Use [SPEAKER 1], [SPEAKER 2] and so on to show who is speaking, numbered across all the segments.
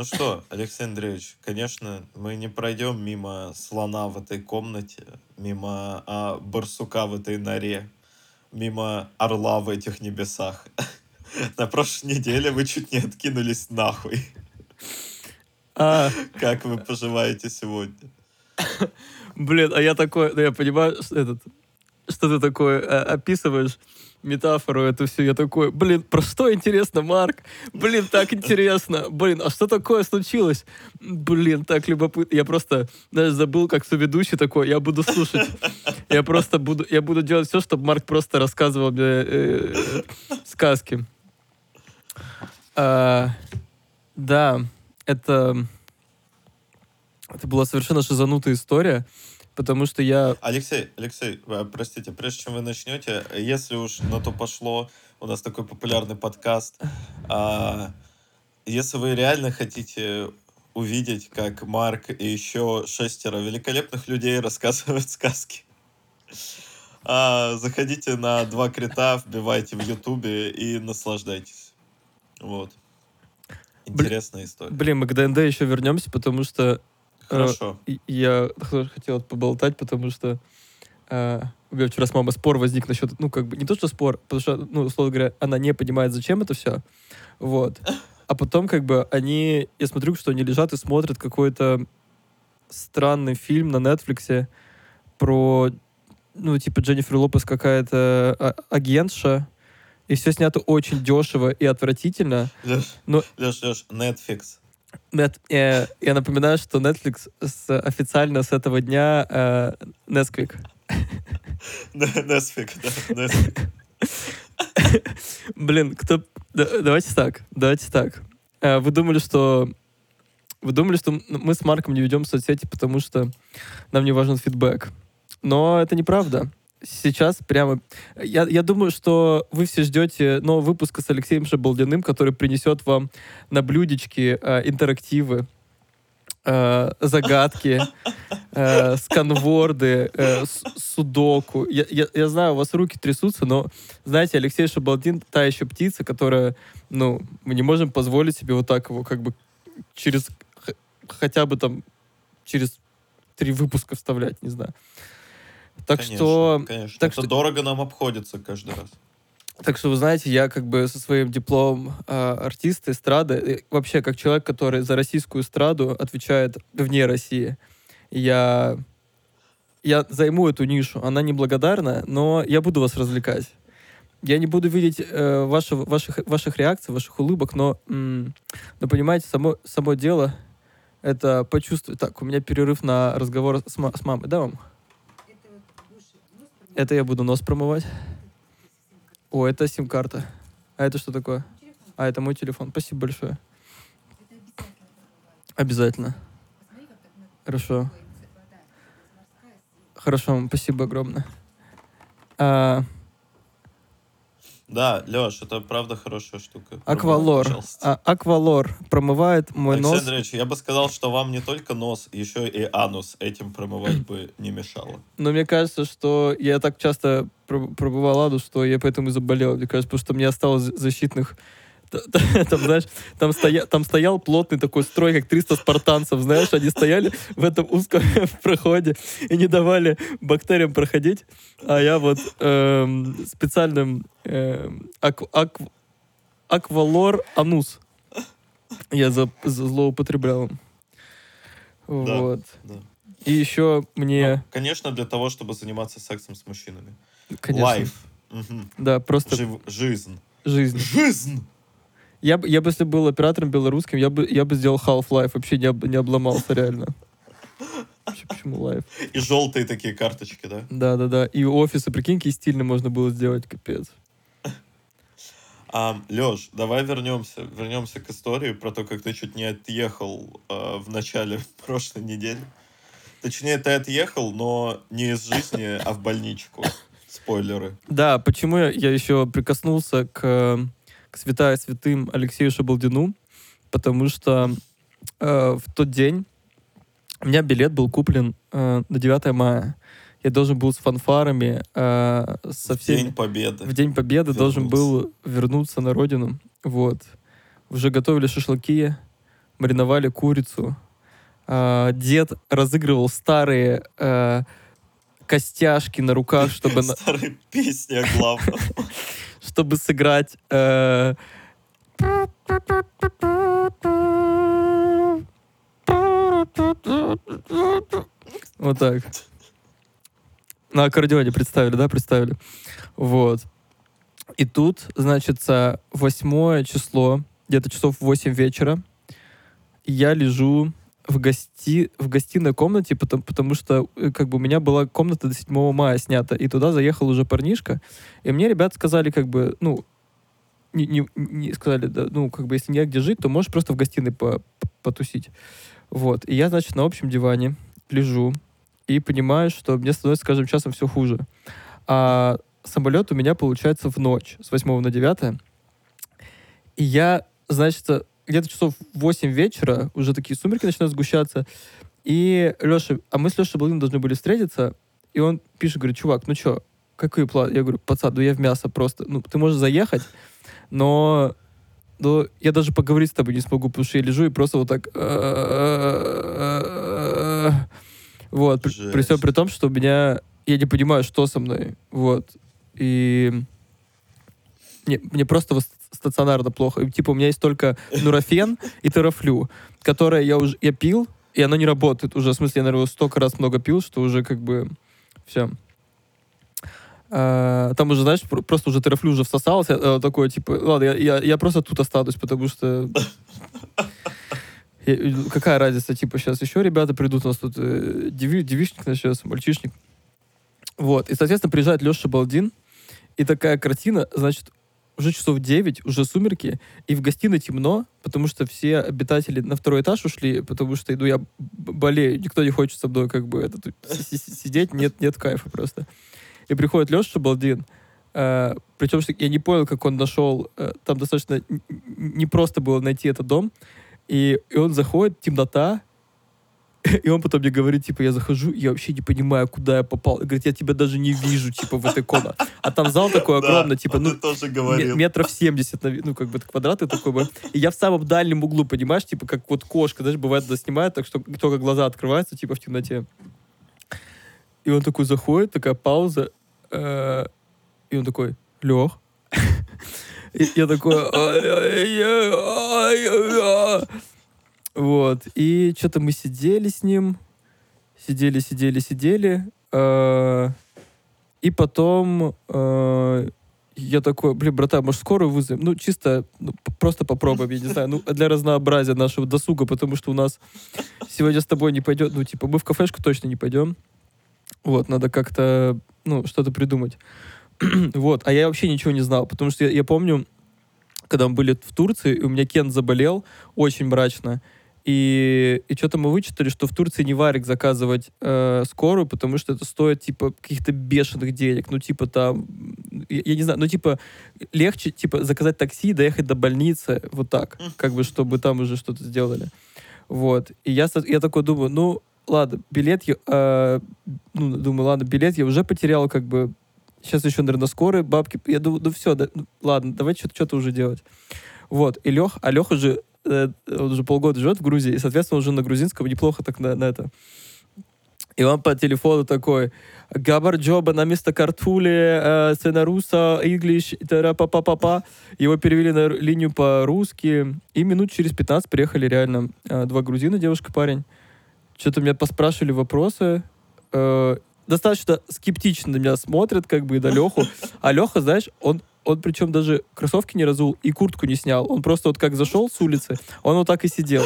[SPEAKER 1] Ну что, Алексей Андреевич, конечно, мы не пройдем мимо слона в этой комнате, мимо а, барсука в этой норе, мимо орла в этих небесах. На прошлой неделе вы чуть не откинулись нахуй.
[SPEAKER 2] А,
[SPEAKER 1] Как вы поживаете сегодня?
[SPEAKER 2] блин, а я такой, да я понимаю, что этот, что ты такое э, описываешь метафору эту всю, я такой, блин, про что интересно, Марк? Блин, так интересно. Блин, а что такое случилось? Блин, так любопытно. Я просто, знаешь, забыл, как соведущий такой, я буду слушать. Я просто буду, я буду делать все, чтобы Марк просто рассказывал мне э, э, сказки. А, да, это... Это была совершенно шизанутая история, потому что я...
[SPEAKER 1] Алексей, Алексей, э, простите, прежде чем вы начнете, если уж на то пошло, у нас такой популярный подкаст, а, если вы реально хотите увидеть, как Марк и еще шестеро великолепных людей рассказывают сказки, а, заходите на два крита, вбивайте в Ютубе и наслаждайтесь. Вот. Интересная история.
[SPEAKER 2] Блин, мы к ДНД еще вернемся, потому что
[SPEAKER 1] Хорошо.
[SPEAKER 2] и- я хотел поболтать, потому что э, у меня вчера с мамой спор возник насчет, ну, как бы, не то, что спор, потому что, ну, условно говоря, она не понимает, зачем это все, вот. А потом, как бы, они, я смотрю, что они лежат и смотрят какой-то странный фильм на Нетфликсе про, ну, типа, Дженнифер Лопес какая-то а- агентша, и все снято очень дешево и отвратительно.
[SPEAKER 1] Леш,
[SPEAKER 2] Но-
[SPEAKER 1] Леш, Леш, Netflix.
[SPEAKER 2] Нет, э, я напоминаю, что Netflix с- официально с этого дня э, Nesquik.
[SPEAKER 1] Netflix, да, Netflix.
[SPEAKER 2] Блин, кто... да- давайте так, давайте так. Э, вы думали, что... Вы думали, что мы с Марком не ведем соцсети, потому что нам не важен фидбэк. Но это неправда. Сейчас прямо... Я, я думаю, что вы все ждете нового выпуска с Алексеем Шабалдиным, который принесет вам на блюдечке э, интерактивы, э, загадки, э, сканворды, э, судоку. Я, я, я знаю, у вас руки трясутся, но, знаете, Алексей Шабалдин та еще птица, которая, ну, мы не можем позволить себе вот так его как бы через хотя бы там через три выпуска вставлять, не знаю. Так
[SPEAKER 1] Конечно,
[SPEAKER 2] что,
[SPEAKER 1] конечно.
[SPEAKER 2] так
[SPEAKER 1] это
[SPEAKER 2] что-
[SPEAKER 1] дорого нам обходится каждый раз.
[SPEAKER 2] так что вы знаете, я как бы со своим дипломом э, артиста эстрады, вообще как человек, который за российскую эстраду отвечает вне России, я я займу эту нишу. Она неблагодарная, но я буду вас развлекать. Я не буду видеть э, ваши, ваших, ваших реакций, ваших улыбок, но, м, но понимаете, само, само дело это почувствовать. Так, у меня перерыв на разговор с, ма- с мамой. Да, мам? Это я буду нос промывать. О, это сим-карта. А это что такое? А, это мой телефон. Спасибо большое. Обязательно. Хорошо. Хорошо, спасибо огромное. А,
[SPEAKER 1] Да, Леш, это правда хорошая штука.
[SPEAKER 2] аквалор.
[SPEAKER 1] Пожалуйста.
[SPEAKER 2] А, аквалор промывает мой
[SPEAKER 1] Алексей
[SPEAKER 2] нос.
[SPEAKER 1] Андреевич, я бы сказал, что вам не только нос, еще и анус этим промывать бы не мешало.
[SPEAKER 2] Но мне кажется, что я так часто пр- пробывал аду, что я поэтому и заболел. Мне кажется, потому что мне осталось защитных... Там, знаешь, там, стоя... там стоял плотный такой строй, как 300 спартанцев, знаешь, они стояли в этом узком проходе и не давали бактериям проходить, а я вот эм, специальным эм, ак- ак- аквалор анус я за... за- злоупотреблял им. Вот.
[SPEAKER 1] да.
[SPEAKER 2] И еще мне...
[SPEAKER 1] Ну, конечно, для того, чтобы заниматься сексом с мужчинами.
[SPEAKER 2] Конечно.
[SPEAKER 1] Life. Мгм.
[SPEAKER 2] Да, просто
[SPEAKER 1] Жив- Жизнь.
[SPEAKER 2] жизнь.
[SPEAKER 1] Жизнь!
[SPEAKER 2] Я бы, я бы, если был оператором белорусским, я бы, я бы сделал Half-Life, вообще не, об- не обломался реально. Вообще, почему Life?
[SPEAKER 1] И желтые такие карточки, да?
[SPEAKER 2] Да-да-да. И офисы, прикинь, какие стильно можно было сделать, капец.
[SPEAKER 1] А, Леш, давай вернемся, вернемся к истории про то, как ты чуть не отъехал э, в начале прошлой недели. Точнее, ты отъехал, но не из жизни, а в больничку. Спойлеры.
[SPEAKER 2] Да, почему я еще прикоснулся к, к святая святым Алексею Шабалдину? Потому что э, в тот день у меня билет был куплен э, на 9 мая. Я должен был с фанфарами, э, со
[SPEAKER 1] В
[SPEAKER 2] всеми...
[SPEAKER 1] День Победы.
[SPEAKER 2] в День Победы должен был вернуться на родину. Вот. Уже готовили шашлыки. мариновали курицу. А, дед разыгрывал старые э, костяшки на руках, чтобы,
[SPEAKER 1] Старые песни о главном.
[SPEAKER 2] чтобы сыграть... э, Вот так. На аккордеоне представили, да, представили? Вот. И тут, значит, восьмое число, где-то часов 8 вечера, я лежу в, гости... в гостиной комнате, потому, потому что э, как бы у меня была комната до 7 мая снята, и туда заехал уже парнишка, и мне ребят сказали, как бы, ну, не, не, не сказали, да, ну, как бы, если негде жить, то можешь просто в гостиной по- потусить. Вот. И я, значит, на общем диване лежу и понимаю, что мне становится с каждым часом все хуже. А самолет у меня получается в ночь с 8 на 9. И я, значит, где-то часов в 8 вечера, уже такие сумерки начинают сгущаться, и Леша, а мы с Лешей Балдином должны были встретиться, и он пишет, говорит, чувак, ну что, какой план? Я говорю, пацан, ну я в мясо просто. Ну, ты можешь заехать, но, но я даже поговорить с тобой не смогу, потому что я лежу и просто вот так... Вот, при, при всем при том, что у меня... Я не понимаю, что со мной. Вот. И... Мне, мне просто стационарно плохо. Типа, у меня есть только нурофен и терафлю, которые я уже я пил, и оно не работает уже. В смысле, я, наверное, столько раз много пил, что уже как бы все. А, там уже, знаешь, про- просто уже терафлю уже всосался. а, такое, типа, ладно, я, я, я просто тут останусь, потому что... Я- какая разница, типа, сейчас еще ребята придут, у нас тут э, деви- девичник начнется, мальчишник. Вот, и, соответственно, приезжает Леша Балдин, и такая картина, значит, уже часов 9, уже сумерки, и в гостиной темно, потому что все обитатели на второй этаж ушли, потому что, ну, я болею, никто не хочет со мной как бы это, сидеть, нет, нет кайфа просто. И приходит Леша Балдин, э, причем что я не понял, как он нашел, э, там достаточно н- н- не просто было найти этот дом, и, и он заходит, темнота, и он потом мне говорит, типа, я захожу, я вообще не понимаю, куда я попал. И говорит, я тебя даже не вижу, типа, в этой комнате. А там зал такой
[SPEAKER 1] Да,
[SPEAKER 2] огромный, типа, ну,
[SPEAKER 1] тоже говорил.
[SPEAKER 2] метров 70, нави- ну, как бы квадраты такой бы. И я в самом дальнем углу, понимаешь, типа, как вот кошка, знаешь, бывает, когда снимают, так что только глаза открываются, типа, в темноте. И он такой заходит, такая пауза, э, и он такой, Лех. Я такой. Вот, и что-то мы сидели с ним, сидели, сидели, сидели, э, и потом э, я такой, блин, братан, может, скорую вызовем? Ну, чисто, ну, просто попробуем, я не знаю, ну, для разнообразия нашего досуга, потому что у нас сегодня с тобой не пойдет, ну, типа, мы в кафешку точно не пойдем. Вот, надо как-то, ну, что-то придумать. вот, а я вообще ничего не знал, потому что я, я помню, когда мы были в Турции, у меня Кен заболел очень мрачно, и, и что-то мы вычитали, что в Турции не варик заказывать э, скорую, потому что это стоит, типа, каких-то бешеных денег. Ну, типа, там, я, я не знаю, ну, типа, легче, типа, заказать такси, доехать до больницы, вот так, как бы, чтобы там уже что-то сделали. Вот. И я, я такой думаю, ну, ладно, билет, я, э, ну, думаю, ладно, билет я уже потерял, как бы, сейчас еще, наверное, скорые бабки. Я думаю, ну, все, да, ну, ладно, давай что-то что уже делать. Вот, и Лех, а Леха же, он уже полгода живет в Грузии, и, соответственно, он уже на грузинском неплохо так на, на это. И он по телефону такой, Габар Джоба на место картули, э, сценаруса, English, па па па па Его перевели на линию по-русски. И минут через 15 приехали реально э, два грузина, девушка, парень. Что-то меня поспрашивали вопросы. Э, достаточно скептично на меня смотрят, как бы, и на Леху. А Леха, знаешь, он, он причем даже кроссовки не разул и куртку не снял. Он просто вот как зашел с улицы, он вот так и сидел.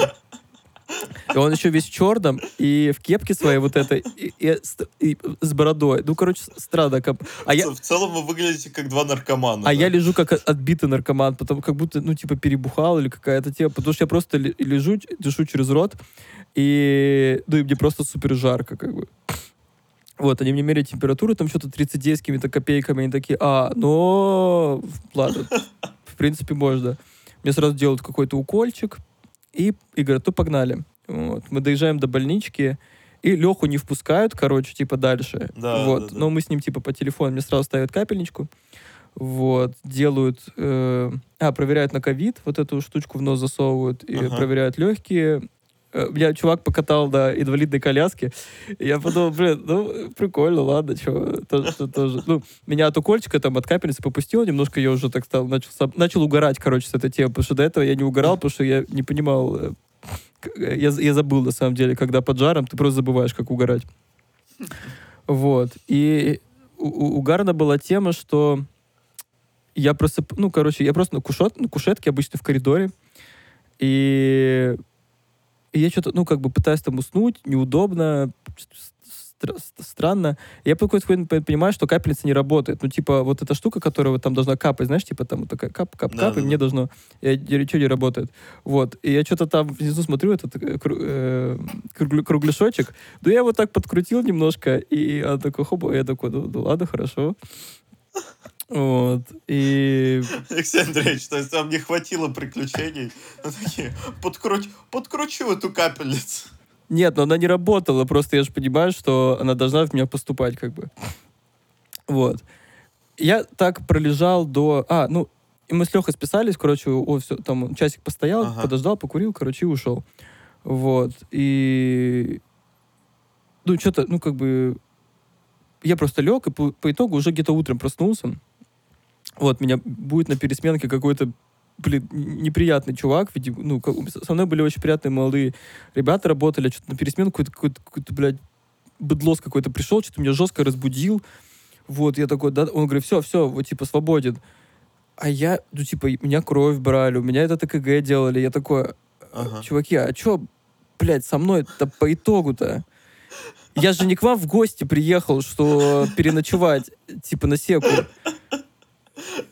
[SPEAKER 2] И он еще весь в черном, и в кепке своей вот этой, и, и с- и с бородой. Ну, короче, странно. как- А я,
[SPEAKER 1] В целом вы выглядите как два наркомана.
[SPEAKER 2] а
[SPEAKER 1] да?
[SPEAKER 2] я лежу как от- отбитый наркоман, потому как будто, ну, типа, перебухал или какая-то тема. Потому что я просто ле- лежу, дышу через рот, и, ну, и мне просто супер жарко, как бы. Вот, они мне меряют температуру, там что-то 39 с какими-то копейками, они такие, а, ну, ладно, в принципе, можно. Мне сразу делают какой-то укольчик, и, и говорят, ну, погнали. Вот. Мы доезжаем до больнички, и Леху не впускают, короче, типа, дальше.
[SPEAKER 1] Да,
[SPEAKER 2] вот.
[SPEAKER 1] да, да.
[SPEAKER 2] Но мы с ним, типа, по телефону, мне сразу ставят капельничку. вот, делают, э, а, проверяют на ковид, вот эту штучку в нос засовывают, и
[SPEAKER 1] Ага.
[SPEAKER 2] проверяют легкие. Э, Меня чувак покатал до инвалидной коляски, и я подумал, блин, ну, прикольно, ладно, что, тоже, тоже. Ну, меня от укольчика, там, от капельницы попустило немножко, я уже так стал, начал, начал угорать, короче, с этой темы, потому что до этого я не угорал, потому что я не понимал, э, к- я, я забыл, на самом деле, когда под жаром, ты просто забываешь, как угорать. Вот. И у, у- угарна была тема, что я просто, ну, короче, я просто на, кушет, на кушетке обычно в коридоре, и, и я что-то, ну, как бы пытаюсь там уснуть, неудобно, стра- странно. Я по какой-то понимаю, что капельница не работает. Ну, типа, вот эта штука, которая вот там должна капать, знаешь, типа там вот такая кап-кап-кап, и
[SPEAKER 1] Да-да-да.
[SPEAKER 2] мне должно... Я ничего не работает. Вот. И я что-то там внизу смотрю, этот э, э, кругляшочек. Ну, я его так подкрутил немножко, и она такой, хоп, я такой, ну, ну ладно, хорошо. Вот. И
[SPEAKER 1] Алексей Андреевич, то есть вам не хватило приключений? Вы такие, подкруть, подкручу эту капельницу.
[SPEAKER 2] Нет, но она не работала, просто я же понимаю, что она должна в меня поступать, как бы. Вот. Я так пролежал до... А, ну, и мы с Лехой списались, короче, о, все, там часик постоял,
[SPEAKER 1] Ага.
[SPEAKER 2] подождал, покурил, короче, и ушел. Вот. И... Ну, что-то, ну, как бы... Я просто лег, и по, по итогу уже где-то утром проснулся. Вот, меня будет на пересменке какой-то, блин, неприятный чувак, видимо, ну, со мной были очень приятные молодые ребята работали, что-то на пересменку какой-то, какой-то, какой-то, блядь, быдлос какой-то пришел, что-то меня жестко разбудил. Вот, я такой, да, он говорит, все, все, вот, типа, свободен. А я, ну, типа, меня кровь брали, у меня это ТКГ делали. Я такой,
[SPEAKER 1] Ага.
[SPEAKER 2] чуваки, а чё, блядь, со мной-то по итогу-то? Я же не к вам в гости приехал, что переночевать, типа, на секу.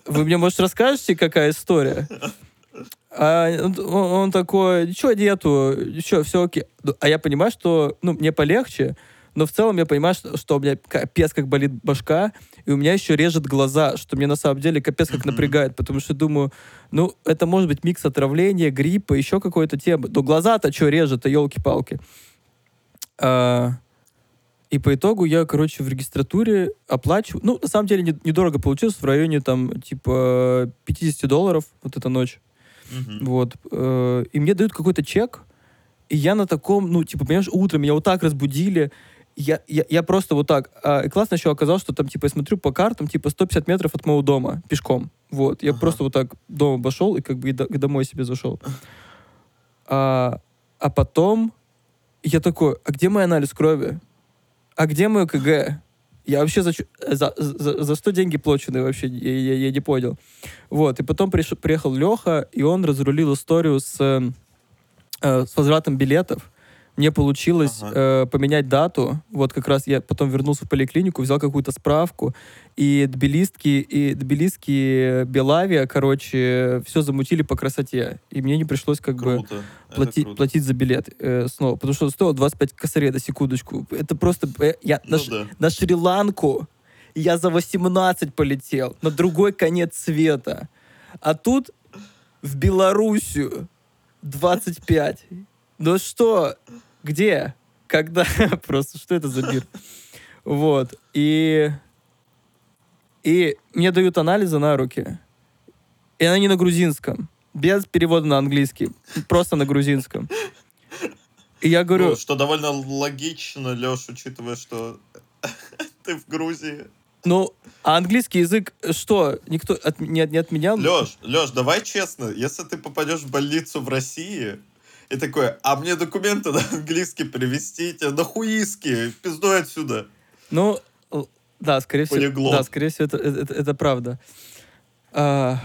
[SPEAKER 2] Вы мне, может, расскажете, какая история? А он, он такой, ничего нету, ничего, все окей. Ну, А я понимаю, что, ну, мне полегче, но в целом я понимаю, что, что у меня капец как болит башка, и у меня еще режет глаза, что мне на самом деле капец как напрягает, потому что думаю, ну, это может быть микс отравления, гриппа, еще какой-то темы. Но глаза-то что режет-то, елки-палки. А, и по итогу я, короче, в регистратуре оплачиваю. Ну, на самом деле, не- недорого получилось, в районе там, типа, 50 долларов вот эта ночь.
[SPEAKER 1] Мгм.
[SPEAKER 2] Вот. э, И мне дают какой-то чек, и я на таком, ну, типа, понимаешь, утром меня вот так разбудили, я, я, я просто вот так. А, и классно еще оказалось, что там, типа, я смотрю по картам, типа, 150 метров от моего дома пешком. Вот. Я
[SPEAKER 1] Ага.
[SPEAKER 2] просто вот так дома обошел и как бы и до- и домой себе зашел. А, а потом я такой, а где мой анализ крови? А где мой КГ? Я вообще за, за, за, за 100 деньги плачены вообще, я, я- я не понял. Вот, и потом приш- приехал Леха, и он разрулил историю с, э, с возвратом билетов. Мне получилось
[SPEAKER 1] Ага.
[SPEAKER 2] э, поменять дату. Вот как раз я потом вернулся в поликлинику, взял какую-то справку, и тбилисский, и тбилисский Белавия, короче, все замутили по красоте. И мне не пришлось как бы
[SPEAKER 1] Круто. Это
[SPEAKER 2] платить,
[SPEAKER 1] круто.
[SPEAKER 2] платить за билет э, снова. Потому что стоило 25 косарей на секундочку. Это просто... э, я на,
[SPEAKER 1] Ну
[SPEAKER 2] Ш-
[SPEAKER 1] да.
[SPEAKER 2] на Шри-Ланку я за 18 полетел. На другой конец света. А тут в Белоруссию 25. Ну что? Где? Когда? Просто что это за мир? Вот. И... И мне дают анализы на руки. И они на грузинском. Без перевода на английский. Просто на грузинском. И я говорю...
[SPEAKER 1] Ну, что довольно логично, Леш, учитывая, что ты в Грузии.
[SPEAKER 2] Ну, а английский язык что? Никто от- не, не отменял?
[SPEAKER 1] Леш, Леш, давай честно, если ты попадешь в больницу в России, и такой, а мне документы на английский привезти, нахуиски, пиздуй отсюда.
[SPEAKER 2] Ну, да, скорее всего,
[SPEAKER 1] Полиглот.
[SPEAKER 2] да, скорее всего, это, это, это правда. А,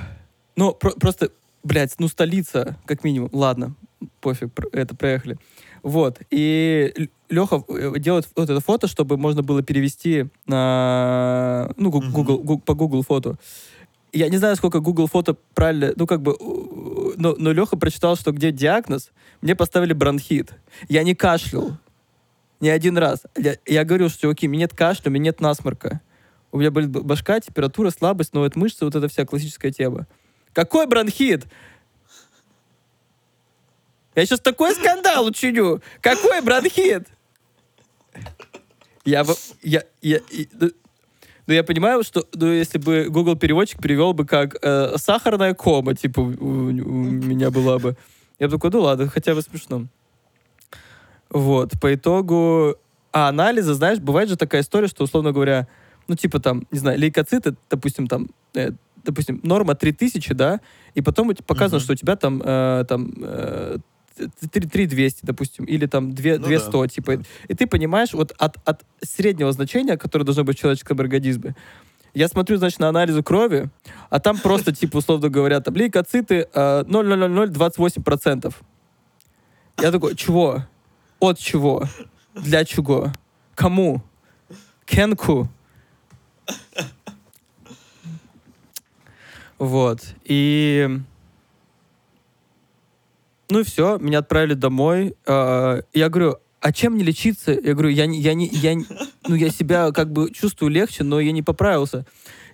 [SPEAKER 2] ну, про- просто, блядь, ну, столица, как минимум. Ладно, пофиг, это проехали. Вот, и Леха делает вот это фото, чтобы можно было перевести на, ну. Google, гу- по Google фото. Я не знаю, сколько Google фото правильно, ну, как бы, но, но Леха прочитал, что где диагноз, мне поставили бронхит. Я не кашлял. Ни один раз. Я, я говорю, что, чуваки, у меня нет кашля, у меня нет насморка. У меня болит башка, температура, слабость, ноет мышцы, вот эта вся классическая тема. Какой бронхит? Я сейчас такой скандал учиню. Какой бронхит? Я, я, я, ну, Но я понимаю, что ну, если бы Google переводчик перевел бы как э, сахарная кома, типа, у, у меня была бы. Я бы такой, ну ладно, хотя бы смешно. Вот, по итогу... А анализы, знаешь, бывает же такая история, что, условно говоря, ну, типа там, не знаю, лейкоциты, допустим, там, э, допустим, норма 3000, да, и потом показано, uh-huh. что у тебя там, э, там э, 3200, допустим, или там 2, ну 200, да, типа. Да. И ты понимаешь, вот от, от среднего значения, которое должно быть в человеческом организме, я смотрю, значит, на анализы крови, а там просто, типа, условно говоря, там лейкоциты 0,00028%. Э, я такой, чего? От чего? Для чего? Кому? Кенку? Вот. И ну и все, меня отправили домой. А, я говорю, а чем не лечиться? Я говорю, я не, я не, я, ну я себя как бы чувствую легче, но я не поправился.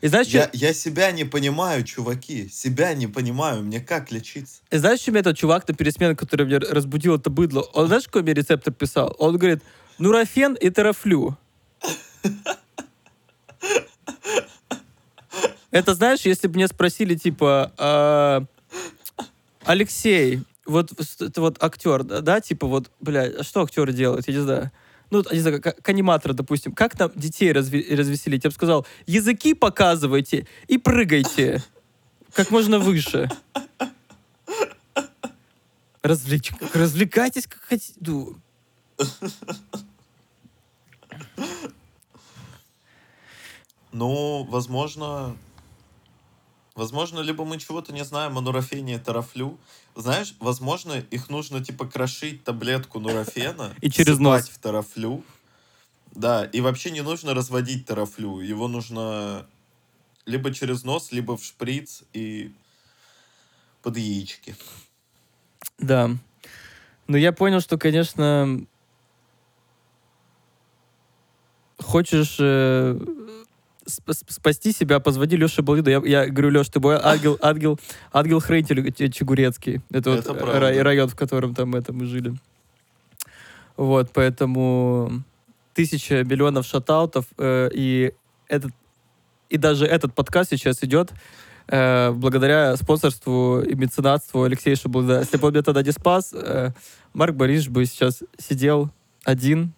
[SPEAKER 1] И знаешь, я, что... я себя не понимаю, чуваки. Себя не понимаю. Мне как лечиться?
[SPEAKER 2] И знаешь, чем этот чувак на пересмене, который меня разбудил это быдло? Он знаешь, какой мне рецепт писал? Он говорит, нурофен и терафлю. Это знаешь, если бы мне спросили, типа, а, Алексей, вот это вот актер, да, да, типа вот, бля, а что актеры делают, я не знаю. Ну, не знаю, как, как аниматоры, допустим. Как там детей разви развеселить? Я бы сказал, языки показывайте и прыгайте как можно выше. Развлеч... Развлекайтесь, как хотите. Ну.
[SPEAKER 1] ну, возможно, Возможно, либо мы чего-то не знаем о нурофене и тарафлю. Знаешь, возможно, их нужно, типа, крошить таблетку нурофена
[SPEAKER 2] и через нос
[SPEAKER 1] в тарафлю. Да, и вообще не нужно разводить тарафлю. Его нужно либо через нос, либо в шприц и под яички.
[SPEAKER 2] Да. Но я понял, что, конечно, хочешь э, спасти себя, позвони Леше Балдину. Я, я говорю, Леш, ты мой ангел, ангел, ангел-хранитель Чегурецкий. Это, Это вот правда. район, в котором там это мы жили. Вот, поэтому тысяча миллионов шатаутов, э, и этот и даже этот подкаст сейчас идет э, благодаря спонсорству и меценатству Алексея Шабуда. Если бы он меня тогда не спас, э, Марк Борисович бы сейчас сидел один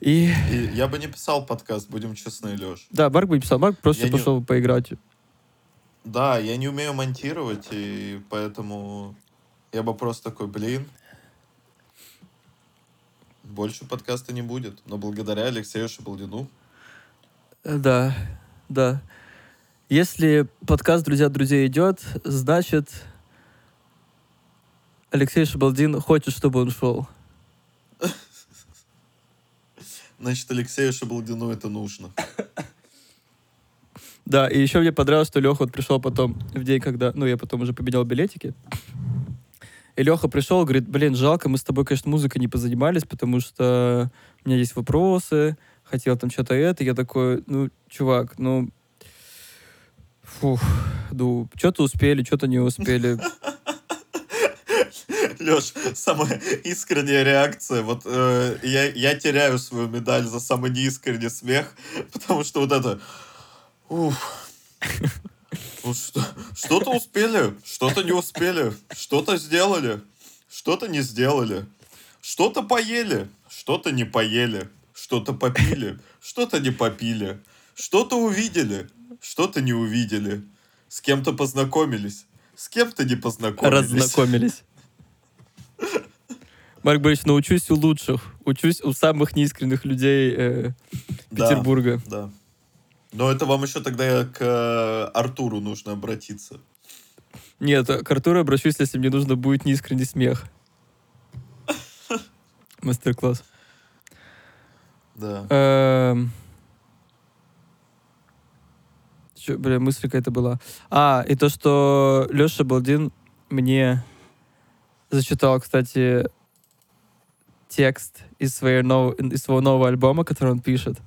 [SPEAKER 2] и...
[SPEAKER 1] и я бы не писал подкаст, будем честны, Леш.
[SPEAKER 2] Да, Марк бы не писал, Марк просто я пошел не... поиграть.
[SPEAKER 1] Да, я не умею монтировать, и поэтому я бы просто такой, блин, больше подкаста не будет. Но благодаря Алексею Шабалдину.
[SPEAKER 2] Да, да. Если подкаст «Друзья друзей» идет, значит, Алексей Шабалдин хочет, чтобы он шел.
[SPEAKER 1] Значит, Алексею Шабалдину это нужно.
[SPEAKER 2] Да, и еще мне понравилось, что Леха вот пришел потом в день, когда... Ну, я потом уже поменял билетики. И Леха пришел, говорит, блин, жалко, мы с тобой, конечно, музыкой не позанимались, потому что у меня есть вопросы, хотел там что-то это. Я такой, ну, чувак, ну... Фух, ну, что-то успели, что-то не успели.
[SPEAKER 1] Леш, самая искренняя реакция. Вот э, я, я теряю свою медаль за самый неискренний смех, потому что вот это... Уф. Ну, что, что-то успели, что-то не успели, что-то сделали, что-то не сделали, что-то поели, что-то не поели, что-то попили, что-то не попили, что-то увидели, что-то не увидели, с кем-то познакомились, с кем-то не познакомились.
[SPEAKER 2] Разнакомились. Марк Борисович, научусь у лучших, учусь у самых неискренних людей э, Петербурга.
[SPEAKER 1] Да, да. Но это вам еще тогда к э, Артуру нужно обратиться.
[SPEAKER 2] Нет, к Артуру обращусь, если мне нужно будет неискренний смех. Мастер-класс.
[SPEAKER 1] Да.
[SPEAKER 2] Эм... Че, бля, мысль какая-то была. А, и то, что Леша Балдин мне зачитал, кстати, текст из, своей нов... из своего нового альбома, который он пишет.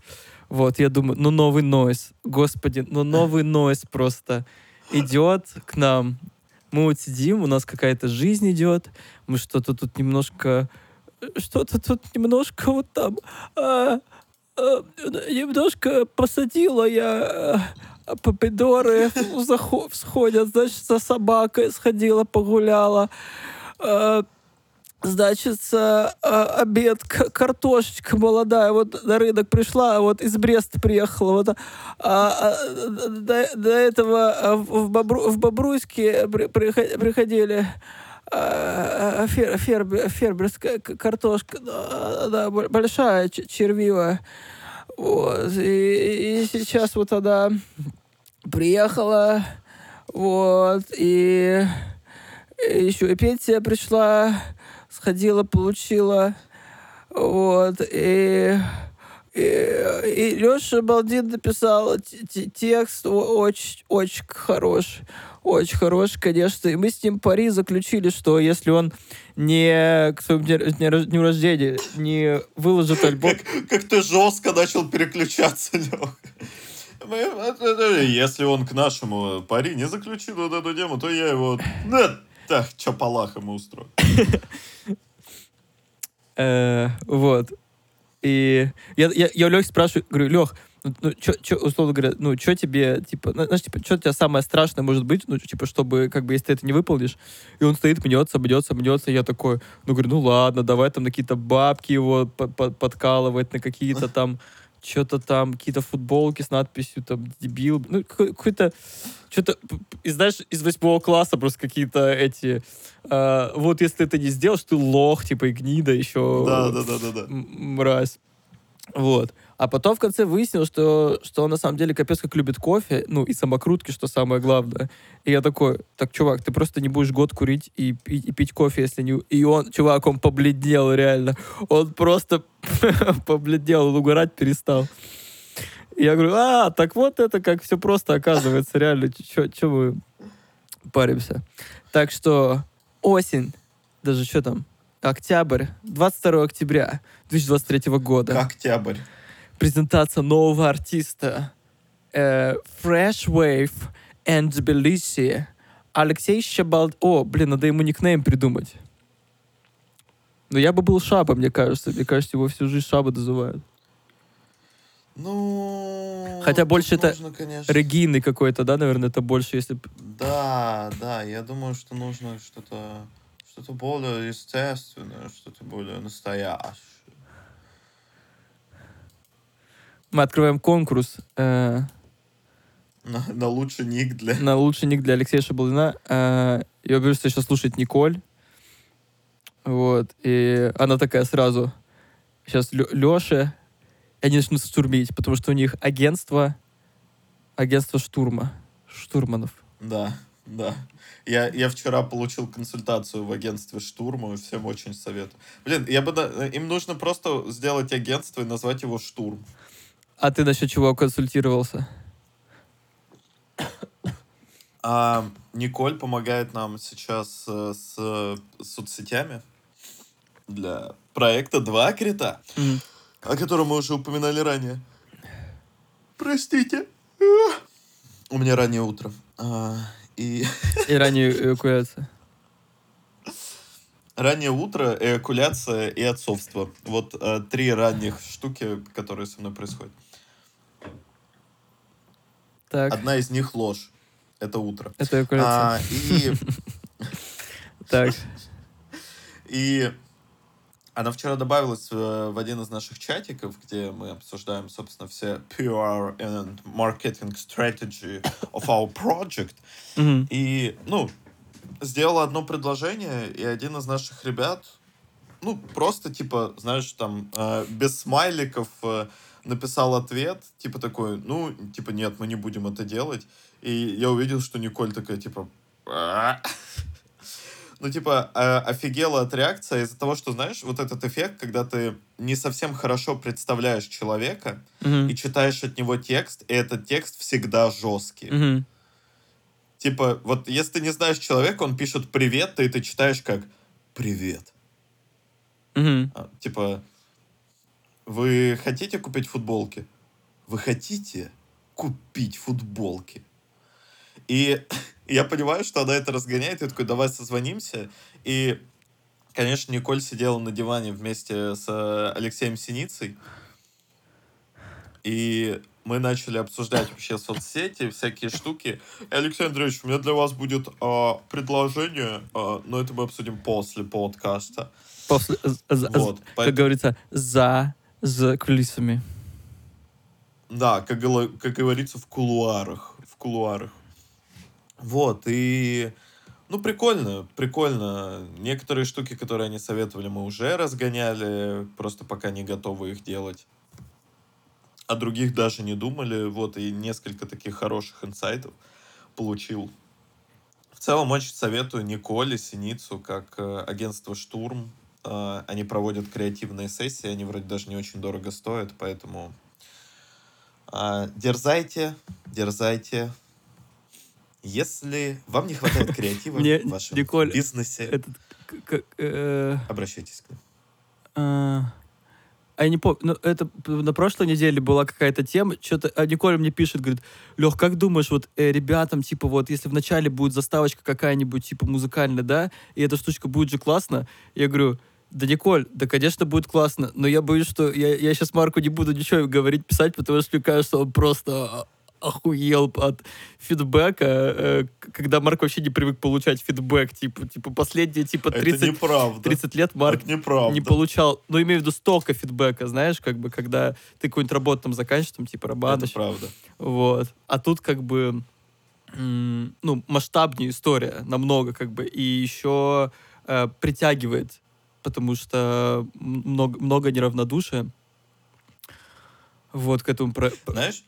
[SPEAKER 2] Вот, я думаю, ну новый нойс, господи, ну новый нойс просто идет к нам. Мы вот сидим, у нас какая-то жизнь идет, мы что-то тут немножко, что-то тут немножко вот там, а, э, немножко посадила я э, помидоры, всходят, значит, за собакой сходила, погуляла. Э, Значит, э, обед, картошечка молодая, вот на рынок пришла, вот из Бреста приехала, вот, а, а, до, до этого э, в, Бобру, в Бобруйске при- прихо- приходили а, а, фер, ферб- фермерская к- картошка, да, да, бо- большая, червивая, вот, и, и сейчас вот она приехала, вот, и еще и пенсия пришла, сходила, получила. Вот. И, и, и Леша Балдин написал текст очень, очень хороший. Очень хороший, конечно. И мы с ним пари заключили, что если он не к своему дню рождения не выложит альбом...
[SPEAKER 1] Как, как ты жестко начал переключаться, Лех. Если он к нашему пари не заключил вот эту тему, то я его... Ну, так, чапалах ему устрою.
[SPEAKER 2] Э, вот. И я, я, я у Лехи спрашиваю, говорю, Лех, ну, ну чё, чё, условно говоря, ну, что тебе, типа, ну, знаешь, типа, что у тебя самое страшное может быть, ну, типа, чтобы, как бы, если ты это не выполнишь, и он стоит, мнется, мнется, мнется, и я такой, ну, говорю, ну, ладно, давай там на какие-то бабки его по- по- подкалывать, на какие-то там, что-то там, какие-то футболки с надписью, там, дебил, ну, какой- какой-то, что-то, знаешь, из восьмого класса просто какие-то эти, а, вот если ты это не сделаешь, ты лох, типа, и гнида еще.
[SPEAKER 1] Да, да,
[SPEAKER 2] мразь. Вот. А потом в конце выяснилось, что, что он на самом деле капец как любит кофе, ну и самокрутки, что самое главное. И я такой, так, чувак, ты просто не будешь год курить и, пи- и пить кофе, если не... И он, чувак, он побледнел реально. Он просто побледнел, он угорать перестал. И я говорю, а, так вот это как все просто оказывается, реально, что мы паримся. Так что осень, даже что там, октябрь, 22 октября 2023 года.
[SPEAKER 1] Октябрь.
[SPEAKER 2] Презентация нового артиста э, Fresh Wave and Tbilisi. Алексей Щабалд... О, блин, надо ему никнейм придумать. Но я бы был Шаба, мне кажется. Мне кажется, его всю жизнь Шаба называют.
[SPEAKER 1] Ну...
[SPEAKER 2] Хотя больше это
[SPEAKER 1] нужно, конечно...
[SPEAKER 2] Регины какой-то, да, наверное, это больше, если...
[SPEAKER 1] Да, да, я думаю, что нужно что-то что-то более естественное, что-то более настоящее.
[SPEAKER 2] Мы открываем конкурс э,
[SPEAKER 1] На, на лучший ник для...
[SPEAKER 2] на лучший ник для Алексея Шабалдина. Э, я говорю, что сейчас слушает Николь. Вот. И она такая сразу. Сейчас Леша. И они начнут штурмить, потому что у них агентство... Агентство штурма. Штурманов.
[SPEAKER 1] Да, да. Я, я вчера получил консультацию в агентстве Штурма, и всем очень советую. Блин, я бы... да- Им нужно просто сделать агентство и назвать его Штурм.
[SPEAKER 2] А ты насчет чего консультировался?
[SPEAKER 1] А Николь помогает нам сейчас э, с э, соцсетями для проекта «Два крита»,
[SPEAKER 2] Мгм.
[SPEAKER 1] о котором мы уже упоминали ранее. Простите. У меня раннее утро. А, И
[SPEAKER 2] И ранее эвакуация.
[SPEAKER 1] раннее утро, эякуляция и отцовство. Вот э, три ранних штуки, которые со мной происходят.
[SPEAKER 2] Так,
[SPEAKER 1] Одна из них ложь. Это утро.
[SPEAKER 2] это.
[SPEAKER 1] А, и
[SPEAKER 2] Так.
[SPEAKER 1] И она вчера добавилась э, в один из наших чатиков, где мы обсуждаем, собственно, все PR and marketing strategy of our project.
[SPEAKER 2] Мгм.
[SPEAKER 1] И, ну, сделала одно предложение, и один из наших ребят, ну, просто, типа, знаешь, там, э, без смайликов э, написал ответ, типа такой, ну, типа, нет, мы не будем это делать. И я увидел, что Николь такая, типа, «А». ну, типа, э, офигела от реакции из-за того, что, знаешь, вот этот эффект, когда ты не совсем хорошо представляешь человека и читаешь от него текст, и этот текст всегда жесткий. Типа, вот если ты не знаешь человека, он пишет привет, и ты читаешь как привет.
[SPEAKER 2] Мгм.
[SPEAKER 1] А, Типа, вы хотите купить футболки? Вы хотите купить футболки? И я понимаю, что она это разгоняет, и я такой, давай созвонимся. И, конечно, Николь сидела на диване вместе с э, Алексеем Синицей. и мы начали обсуждать вообще соцсети, всякие штуки. И, Алексей Андреевич, у меня для вас будет а, предложение, а, но это мы обсудим после подкаста.
[SPEAKER 2] После, за-
[SPEAKER 1] Вот,
[SPEAKER 2] Как
[SPEAKER 1] поэтому-
[SPEAKER 2] говорится, за, за кулисами.
[SPEAKER 1] Да, как, как говорится, в кулуарах. В кулуарах. Вот, и... Ну, прикольно, прикольно. Некоторые штуки, которые они советовали, мы уже разгоняли, просто пока не готовы их делать. О других даже не думали, вот, и несколько таких хороших инсайтов получил. В целом, очень советую Николе, Синицу, как э, агентство «Штурм». Э, они проводят креативные сессии, они вроде даже не очень дорого стоят, поэтому а, дерзайте, дерзайте. Если вам не хватает креатива в вашем
[SPEAKER 2] Николь,
[SPEAKER 1] бизнесе,
[SPEAKER 2] Этот, к- к- э,
[SPEAKER 1] обращайтесь к нам.
[SPEAKER 2] А, а я не помню, ну, это на прошлой неделе была какая-то тема, что-то, а Николя мне пишет, говорит, Лех, как думаешь, вот э, ребятам, типа, вот, если вначале будет заставочка какая-нибудь, типа, музыкальная, да, и эта штучка будет же классно, я говорю, да, Николь, да, конечно, будет классно, но я боюсь, что я, я сейчас Марку не буду ничего говорить, писать, потому что мне кажется, он просто охуел от фидбэка, э, когда Марк вообще не привык получать фидбэк, типа, типа последние, типа, 30,
[SPEAKER 1] Это неправда.
[SPEAKER 2] 30 лет Марк
[SPEAKER 1] Это
[SPEAKER 2] не получал, ну, имею в виду столько фидбэка, знаешь, как бы, когда ты какую-нибудь работу там заканчиваешь, там, типа,
[SPEAKER 1] Это
[SPEAKER 2] Рабаныч,
[SPEAKER 1] правда.
[SPEAKER 2] вот. А тут, как бы, ну, масштабнее история намного, как бы, и еще э, притягивает, потому что много, много неравнодушия. Вот к этому про-
[SPEAKER 1] Знаешь,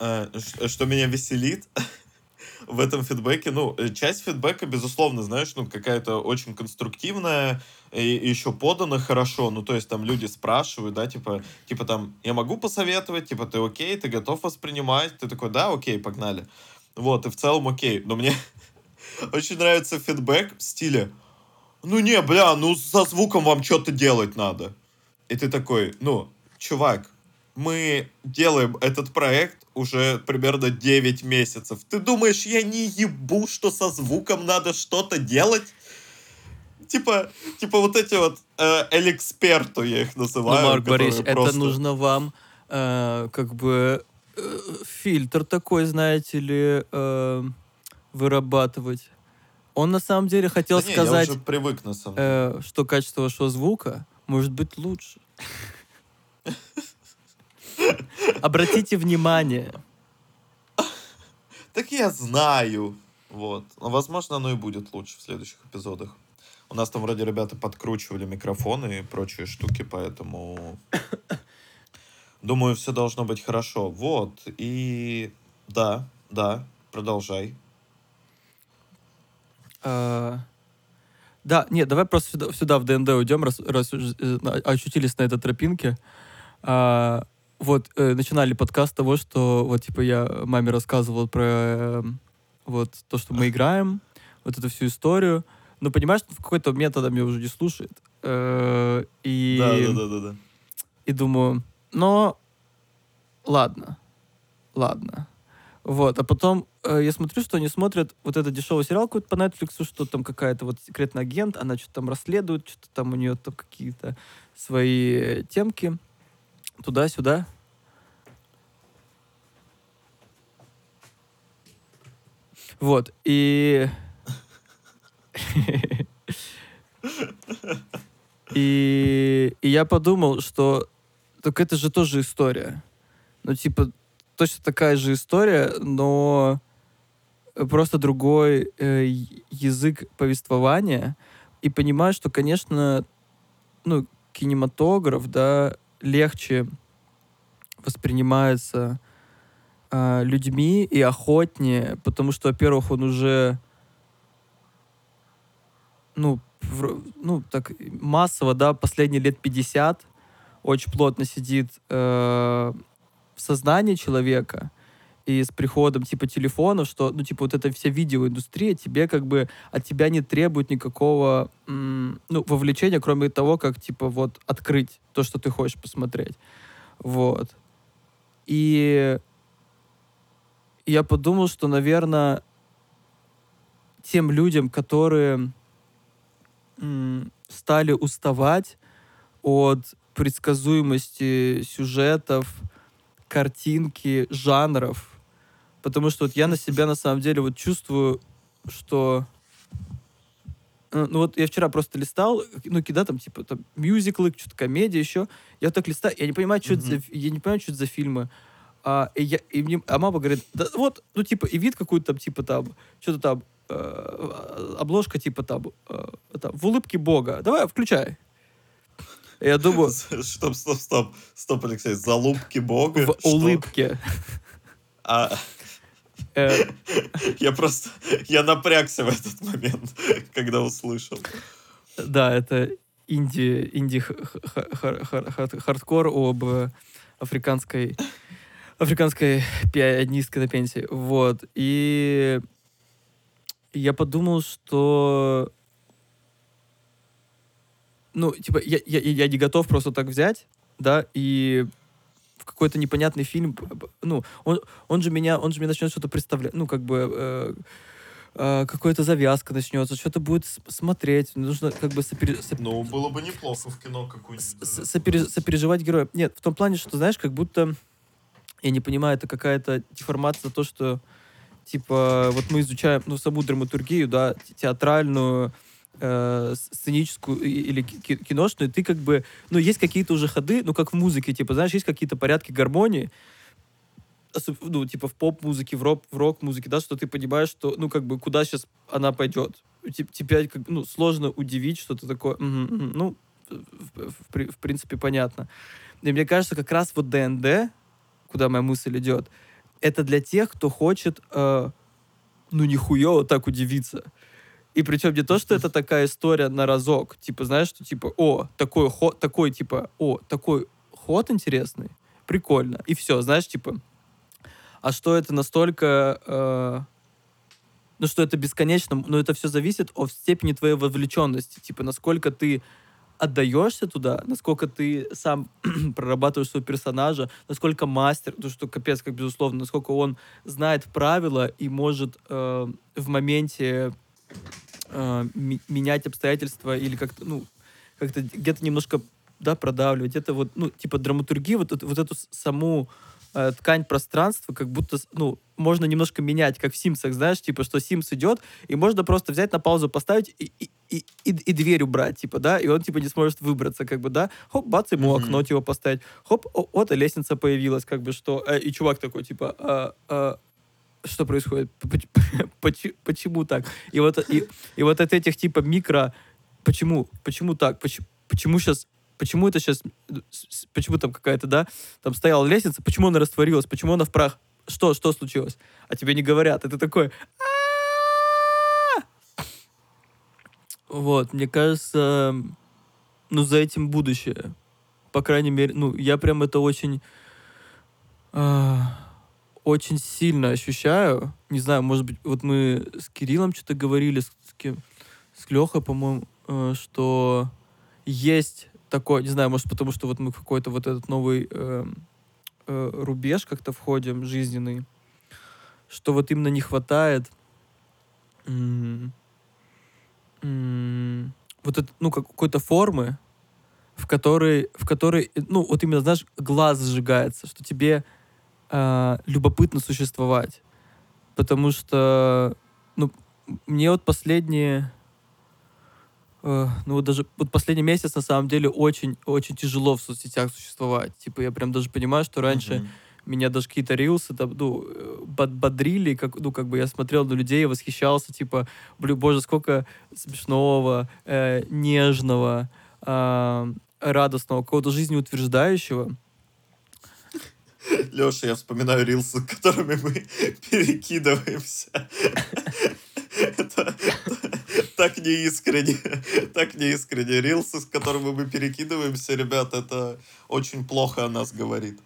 [SPEAKER 1] ш- что меня веселит в этом фидбэке, ну, э, часть фидбэка, безусловно, знаешь, ну, какая-то очень конструктивная, и еще подана хорошо, ну, то есть там люди спрашивают, да, типа, типа там, я могу посоветовать, типа, ты окей, ты готов воспринимать, ты такой, да, окей, погнали. Вот, и в целом окей, но мне очень нравится фидбэк в стиле, ну, не, бля, ну, со звуком вам что-то делать надо. И ты такой, ну, чувак, мы делаем этот проект уже примерно 9 месяцев. Ты думаешь, я не ебу, что со звуком надо что-то делать? Типа, типа вот эти вот э, я их
[SPEAKER 2] Ну,
[SPEAKER 1] называю.
[SPEAKER 2] Марк
[SPEAKER 1] которые
[SPEAKER 2] Борисович, это
[SPEAKER 1] просто-
[SPEAKER 2] нужно вам э, как бы э, фильтр такой, знаете ли, э, вырабатывать. Он на самом деле хотел
[SPEAKER 1] Да не,
[SPEAKER 2] сказать,
[SPEAKER 1] Я уже привык, на самом деле.
[SPEAKER 2] э, что качество вашего звука может быть лучше. Обратите внимание.
[SPEAKER 1] Так я знаю. Вот. Но, возможно, оно и будет лучше в следующих эпизодах. У нас там вроде ребята подкручивали микрофоны и прочие штуки, поэтому... Думаю, все должно быть хорошо. Вот. И да, да, продолжай.
[SPEAKER 2] А, Да, нет, давай просто сюда, сюда в ДНД уйдем, раз, раз э, на- очутились на этой тропинке. А, вот, э, начинали подкаст с того, что вот, типа, я маме рассказывал про э, вот то, что мы играем, вот эту всю историю. Но понимаешь, в какой-то момент она меня уже не слушает. Э, И,
[SPEAKER 1] Да, да, да, да, да.
[SPEAKER 2] и думаю, но ладно, ладно. Вот, а потом я смотрю, что они смотрят вот этот дешевый сериал какой-то по Netflix, что там какая-то вот секретный агент, она что-то там расследует, что-то там у нее там какие-то свои э, темки туда-сюда. Вот, и... И, и я подумал, что так это же тоже история. Ну, типа, точно такая же история, но просто другой э, язык повествования. И понимаю, что, конечно, ну, кинематограф, да, легче воспринимается а, людьми и охотнее, потому что, во-первых, он уже ну, в- ну, так массово, да, последние лет 50 очень плотно сидит э, в сознании человека, и с приходом типа телефонов, что, ну, типа, вот эта вся видеоиндустрия тебе как бы от тебя не требует никакого, ну, вовлечения, кроме того, как, типа, вот, открыть то, что ты хочешь посмотреть. Вот. И я подумал, что, наверное, тем людям, которые стали уставать от предсказуемости сюжетов, картинки, жанров. Потому что вот я на себя на самом деле вот чувствую, что... э, Ну вот я вчера просто листал, ну кида там типа там мюзиклы, что-то комедия еще. Я так листаю, я не понимаю, что это за, я не понимаю, что это за фильмы. А, и, я, и мне, а мама говорит, да вот, ну типа, и вид какой-то там, типа там, что-то там, э, обложка типа там, э, это, в улыбке Бога. Давай, включай. Я думаю,
[SPEAKER 1] Стоп, стоп, стоп. Стоп, Алексей. Залупки бога.
[SPEAKER 2] в улыбке.
[SPEAKER 1] А, я просто... Я напрягся в этот момент, когда услышал.
[SPEAKER 2] Да, это инди, инди хардкор об э, африканской африканской пианистке на пенсии. Вот. И я подумал, что ну, типа, я, я, я не готов просто так взять, да, и какой-то непонятный фильм, ну, он, он же меня, он же мне начнет что-то представлять, ну, как бы, э, э, какая-то завязка начнется, что-то будет смотреть, нужно как бы сопере- соп-
[SPEAKER 1] Ну, было бы неплохо в кино какую-нибудь.
[SPEAKER 2] с- сопере- сопереживать героя. Нет, в том плане, что, знаешь, как будто, я не понимаю, это какая-то деформация, то, что, типа, вот мы изучаем, ну, саму драматургию, да, те- театральную, э, сценическую или ки- ки- киношную, ты как бы, ну, есть какие-то уже ходы, ну, как в музыке, типа, знаешь, есть какие-то порядки гармонии, ну, типа в поп-музыке, в, рок, в рок-музыке, да, что ты понимаешь, что, ну, как бы, куда сейчас она пойдет. Тебя, как, ну, сложно удивить, что-то такое, ну, в, в- в при- в принципе, понятно. И мне кажется, как раз вот ДНД, куда моя мысль идет, это для тех, кто хочет, э, ну, нихуево так удивиться. И причем не то, что это такая история на разок. Типа, знаешь, что типа, о, такой ход, такой, типа, о, такой ход интересный, прикольно. И все, знаешь, типа, а что это настолько... э, ну, что это бесконечно, но это все зависит от степени твоей вовлеченности. Типа, насколько ты отдаешься туда, насколько ты сам прорабатываешь своего персонажа, насколько мастер, то что капец, как безусловно, насколько он знает правила и может э, в моменте э, менять обстоятельства или как-то, ну, как-то где-то немножко, да, продавливать, где-то вот, ну, типа драматургии, вот, эту- вот эту саму э, ткань пространства, как будто, ну, можно немножко менять, как в Симсах, знаешь, типа, что Симс идет, и можно просто взять на паузу, поставить и, и, и, и, дверь убрать, типа, да, и он, типа, не сможет выбраться, как бы, да, хоп, бац, ему
[SPEAKER 1] Мгм.
[SPEAKER 2] окно, типа, поставить, хоп, о, вот и лестница появилась, как бы, что, э, и чувак такой, типа, а, а, что происходит? П- п- почи- Почему так? И вот, и, и вот от этих типа микро... Почему? Почему так? Почему, почему сейчас... Почему это сейчас... Почему там какая-то, да? Там стояла лестница, почему она растворилась? Почему она в прах? Что? Что случилось? А тебе не говорят. Ты такой... Вот, мне кажется, ну, за этим будущее. По крайней мере, ну, я прям это очень... очень сильно ощущаю. Не знаю, может быть, вот мы с Кириллом что-то говорили, с, с кем? С Лехой, по-моему, э, что есть такое, не знаю, может, потому что вот мы какой-то вот этот новый э, э, рубеж как-то входим, жизненный, что вот именно не хватает м, м, вот это, ну, как- какой-то формы, в которой, в которой, ну, вот именно, знаешь, глаз сжигается, что тебе э, любопытно существовать. Потому что, ну, мне вот последние, э, ну вот даже вот последний месяц на самом деле очень, очень тяжело в соцсетях существовать. Типа я прям даже понимаю, что раньше
[SPEAKER 1] Мгм.
[SPEAKER 2] меня даже какие-то рилсы там, ну, э, бод- бодрили, как, ну, как бы я смотрел на людей, восхищался, типа, блин, боже, сколько смешного, э, нежного, а, радостного, какого-то жизнеутверждающего.
[SPEAKER 1] Леша, я вспоминаю рилсы, которыми мы перекидываемся. Это так неискренне. Так неискренне. Рилсы, с которыми мы перекидываемся, ребят, это очень плохо о нас говорит.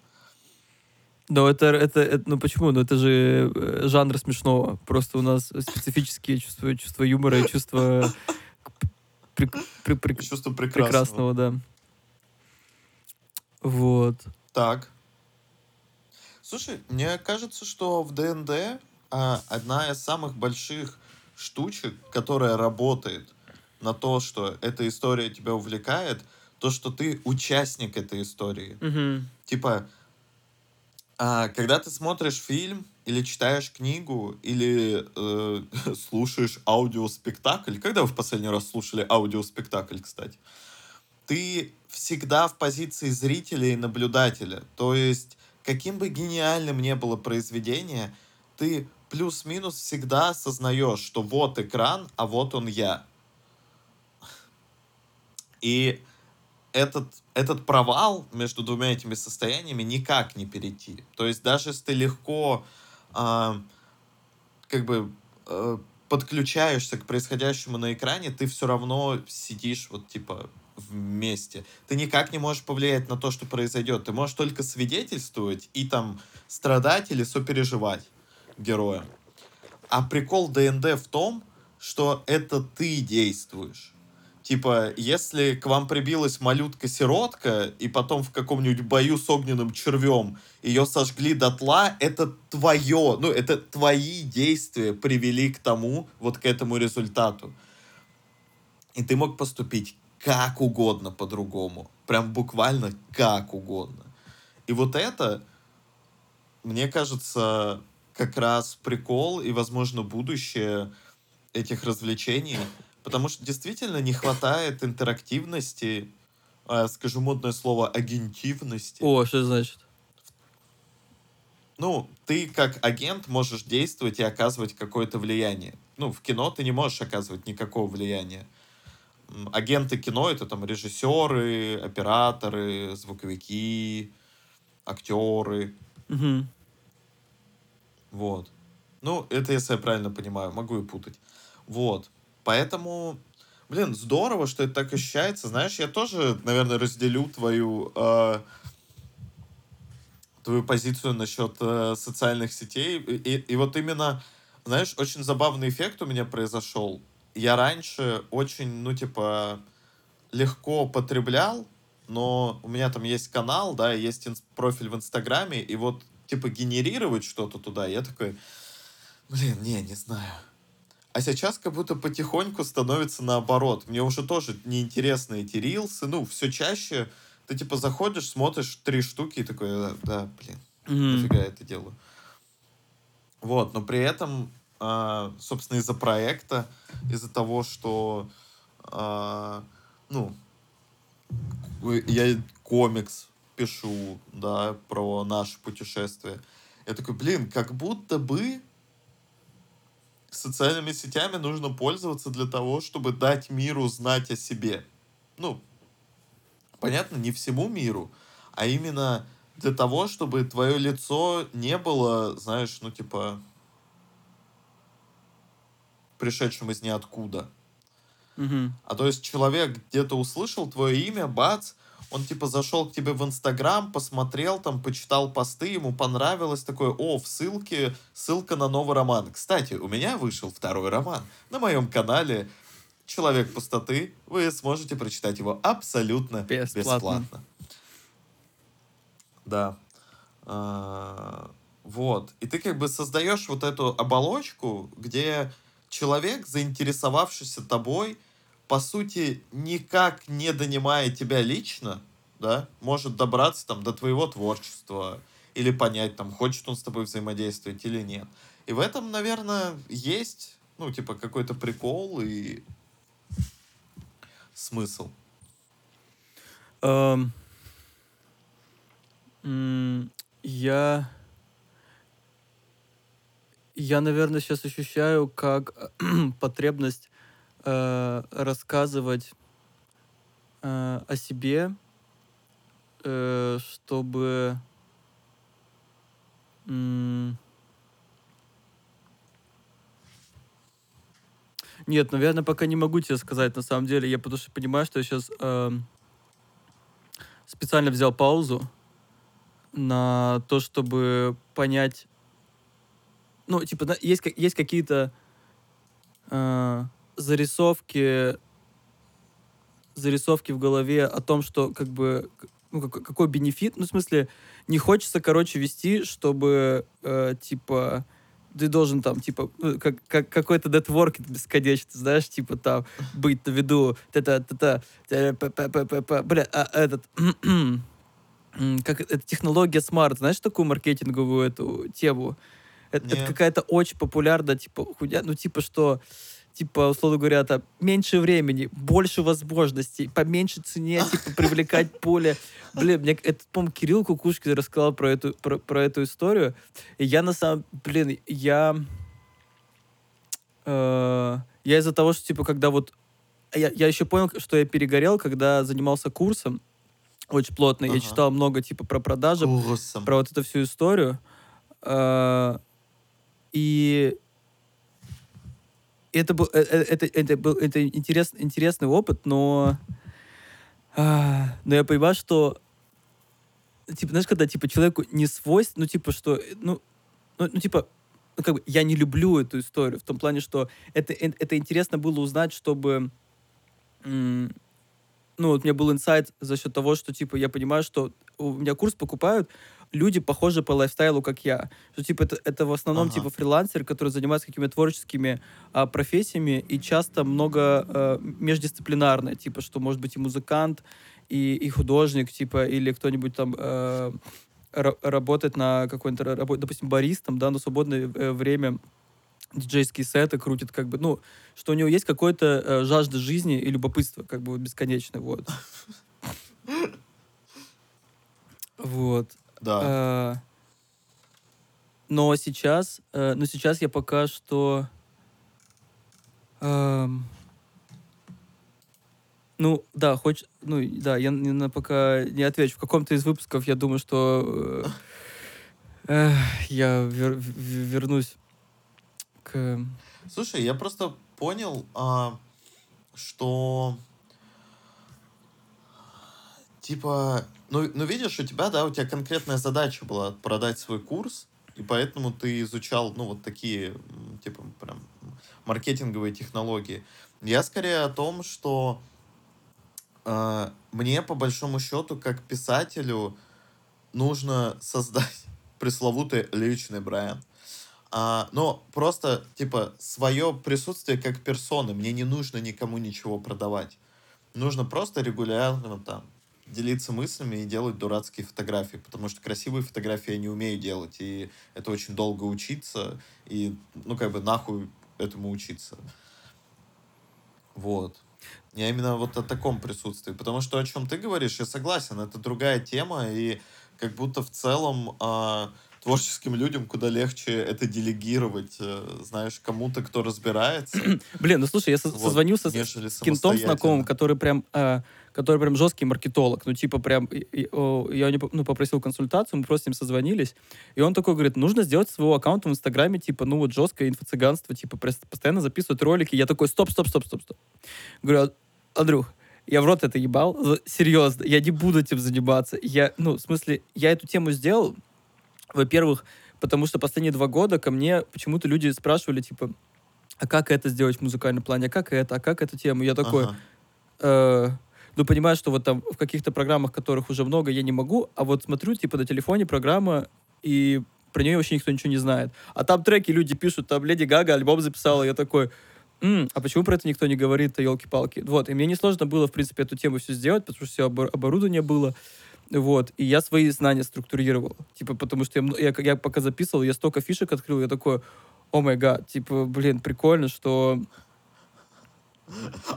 [SPEAKER 2] Но это, это, это- ну почему? Ну это же э, жанр смешного. Просто у нас специфические чувства, чувства юмора и чувства к- прик- при- при-
[SPEAKER 1] Чувство прекрасного.
[SPEAKER 2] прекрасного, да. Вот.
[SPEAKER 1] Так. Слушай, мне кажется, что в ДНД а, одна из самых больших штучек, которая работает на то, что эта история тебя увлекает, то, что ты участник этой истории.
[SPEAKER 2] Мгм.
[SPEAKER 1] Типа, а, когда ты смотришь фильм или читаешь книгу, или э, слушаешь аудиоспектакль, когда вы в последний раз слушали аудиоспектакль, кстати, ты всегда в позиции зрителя и наблюдателя. То есть, каким бы гениальным ни было произведение, ты плюс-минус всегда осознаешь, что вот экран, а вот он я. И этот, этот провал между двумя этими состояниями никак не перейти. То есть даже если ты легко а, как бы э, подключаешься к происходящему на экране, ты все равно сидишь вот типа вместе. Ты никак не можешь повлиять на то, что произойдет. Ты можешь только свидетельствовать и там страдать или сопереживать героям. А прикол ДНД в том, что это ты действуешь. Типа, если к вам прибилась малютка-сиротка, и потом в каком-нибудь бою с огненным червем ее сожгли дотла, это твое, ну, это твои действия привели к тому, вот к этому результату. И ты мог поступить как угодно по-другому. Прям буквально как угодно. И вот это, мне кажется, как раз прикол и, возможно, будущее этих развлечений, потому что действительно не хватает интерактивности, а, скажу модное слово, агентивности.
[SPEAKER 2] О, что это значит?
[SPEAKER 1] Ну, ты как агент можешь действовать и оказывать какое-то влияние. Ну, в кино ты не можешь оказывать никакого влияния. Агенты кино это там режиссеры, операторы, звуковики, актеры.
[SPEAKER 2] Мгм.
[SPEAKER 1] Вот. Ну, это если я правильно понимаю, могу и путать. Вот. Поэтому, блин, здорово, что это так ощущается. Знаешь, я тоже, наверное, разделю твою, э, твою позицию насчет э, социальных сетей. И- и вот именно, знаешь, очень забавный эффект у меня произошел. Я раньше очень, ну, типа, легко потреблял, но у меня там есть канал, да, есть профиль в Инстаграме, и вот, типа, генерировать что-то туда, я такой, блин, не, не знаю. А сейчас как будто потихоньку становится наоборот. Мне уже тоже неинтересны эти рилсы. Ну, все чаще ты, типа, заходишь, смотришь три штуки и такой, да, да, блин,
[SPEAKER 2] Мгм.
[SPEAKER 1] нафига я это делаю. Вот, но при этом, собственно, из-за проекта, из-за того, что, а, ну, вы- я комикс пишу, да, про наше путешествие. Я такой, блин, как будто бы социальными сетями нужно пользоваться для того, чтобы дать миру знать о себе. Ну, понятно, не всему миру, а именно для того, чтобы твое лицо не было, знаешь, ну, типа, пришедшим из ниоткуда.
[SPEAKER 2] Мгм.
[SPEAKER 1] А то есть человек где-то услышал твое имя, бац, он типа зашел к тебе в Инстаграм, посмотрел там, почитал посты, ему понравилось, такое, о, в ссылке, ссылка на новый роман. Кстати, у меня вышел второй роман. На моем канале «Человек пустоты» вы сможете прочитать его абсолютно
[SPEAKER 2] Бесплатно.
[SPEAKER 1] бесплатно. Да. А, Вот. И ты как бы создаешь вот эту оболочку, где человек, заинтересовавшийся тобой, по сути, никак не донимая тебя лично, да, может добраться там до твоего творчества или понять, там, хочет он с тобой взаимодействовать или нет. И в этом, наверное, есть, ну, типа, какой-то прикол и смысл.
[SPEAKER 2] Эм, м, Я... Я, наверное, сейчас ощущаю как потребность э, рассказывать э, о себе, э, чтобы... м, Нет, наверное, пока не могу тебе сказать, на самом деле. Я потому что понимаю, что я сейчас специально взял паузу на то, чтобы понять... Ну, типа, да, есть, есть какие-то э, зарисовки зарисовки в голове о том, что как бы ну, как- какой бенефит, ну, в смысле, не хочется, короче, вести, чтобы, э, типа, ты должен там, типа, ну, как, как какой-то нетворкинг бесконечный, знаешь, типа там быть на виду, та-та-та-та, бля, а этот, как это технология смарт, знаешь такую маркетинговую эту тему? Это, это какая-то очень популярная, типа, хуйня, ну, типа, что типа, условно говоря, там, меньше времени, больше возможностей, по меньшей цене, типа, привлекать поле. Блин, мне, это, по-моему, Кирилл Кукушкин рассказал про эту, про, про эту историю. И я на самом... Блин, я... Э, я из-за того, что, типа, когда вот... Я, я еще понял, что я перегорел, когда занимался курсом очень плотно. Ага. Я читал много, типа, про продажи, Курсом. про вот эту всю историю. Э, и это был, это, э, это, это был это интерес, интересный опыт, но, а, но я понимаю, что типа, знаешь, когда типа человеку не свойственно, ну типа что, ну, ну, ну типа, ну как бы я не люблю эту историю в том плане, что это э, это интересно было узнать, чтобы ну вот у меня был инсайт за счет того, что типа я понимаю, что у меня курс покупают люди похожи по лайфстайлу, как я. Что, типа, это, это в основном, ага. типа, фрилансеры, которые занимаются какими-то творческими а, профессиями, и часто много а, междисциплинарное, типа, что может быть и музыкант, и, и художник, типа, или кто-нибудь там а, работает на какой-то, допустим, баристом, да, на свободное э, время диджейские сеты крутит, как бы, ну, что у него есть какое-то э, жажда жизни и любопытство, как бы, бесконечное, вот. Вот.
[SPEAKER 1] Да.
[SPEAKER 2] Э, но сейчас, э, но сейчас я пока что, э, ну да, хочешь, ну да, я на, пока не отвечу. В каком-то из выпусков я думаю, что э, я вер, вернусь к.
[SPEAKER 1] Слушай, я просто понял, а, что типа ну, ну, видишь, у тебя, да, у тебя конкретная задача была продать свой курс, и поэтому ты изучал, ну, вот такие, типа, прям маркетинговые технологии. Я скорее о том, что э, мне, по большому счету, как писателю, нужно создать пресловутый личный бренд. А, но просто, типа, свое присутствие как персоны. Мне не нужно никому ничего продавать. Нужно просто регулярно там делиться мыслями и делать дурацкие фотографии, потому что красивые фотографии я не умею делать, и это очень долго учиться, и, ну, как бы, нахуй этому учиться. Вот. Я именно вот о таком присутствии, потому что о чем ты говоришь, я согласен, это другая тема, и как будто в целом э, творческим людям куда легче это делегировать, э, знаешь, кому-то, кто разбирается.
[SPEAKER 2] Блин, ну слушай, я вот, созвонился с, кентом знакомым, который прям... Э, который прям жесткий маркетолог, ну, типа, прям, я не, ну, попросил консультацию, мы просто с ним созвонились, и он такой говорит, нужно сделать своего аккаунта в Инстаграме, типа, ну, вот жесткое инфо-цыганство, типа, постоянно записывать ролики, я такой, стоп, стоп, стоп, стоп, стоп. Говорю, Андрюх, я в рот это ебал, серьезно, я не буду этим заниматься. Я, ну, в смысле, я эту тему сделал, во-первых, потому что последние два года ко мне почему-то люди спрашивали, типа, а как это сделать в музыкальном плане, а как это, а как эту тему? Я такой, ага. э, ну, понимаю, что вот там в каких-то программах, которых уже много, я не могу, а вот смотрю, типа, на телефоне программа, и про нее вообще никто ничего не знает. А там треки люди пишут, там Леди Гага альбом записала, я такой, М, а почему про это никто не говорит-то, елки-палки? Вот, и мне несложно было, в принципе, эту тему все сделать, потому что все оборудование было, вот, и я свои знания структурировал, типа, потому что я, я, я пока записывал, я столько фишек открыл, я такой, о май гад, типа, блин, прикольно, что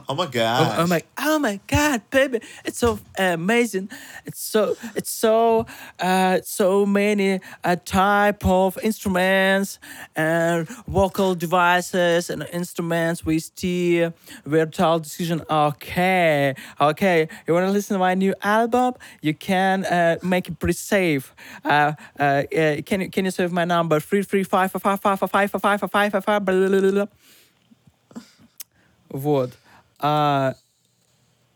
[SPEAKER 1] Oh my god!
[SPEAKER 2] Oh, I'm like, oh my god, baby, it's so amazing. It's so, it's so, uh, so many uh, type of instruments and vocal devices and instruments we steer. We're told decision. Okay, okay. You wanna listen to my new album? You can uh, make it pretty safe. Uh, uh, can you can you save my number? Three three five five five five five five five five five five. Вот. А,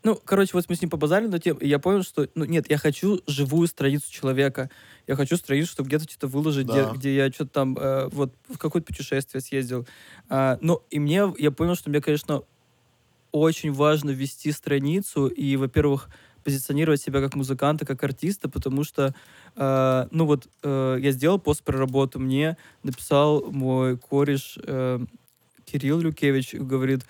[SPEAKER 2] ну, короче, вот мы с ним побазарили на тему, и я понял, что, ну, нет, я хочу живую страницу человека. Я хочу страницу, чтобы где-то что-то выложить, да. где, где я что-то там, э, вот, в какое-то путешествие съездил. А, ну, и мне, я понял, что мне, конечно, очень важно вести страницу и, во-первых, позиционировать себя как музыканта, как артиста, потому что, э, ну вот, э, я сделал постпроработу, мне написал мой кореш э, Кирилл Люкевич, говорит,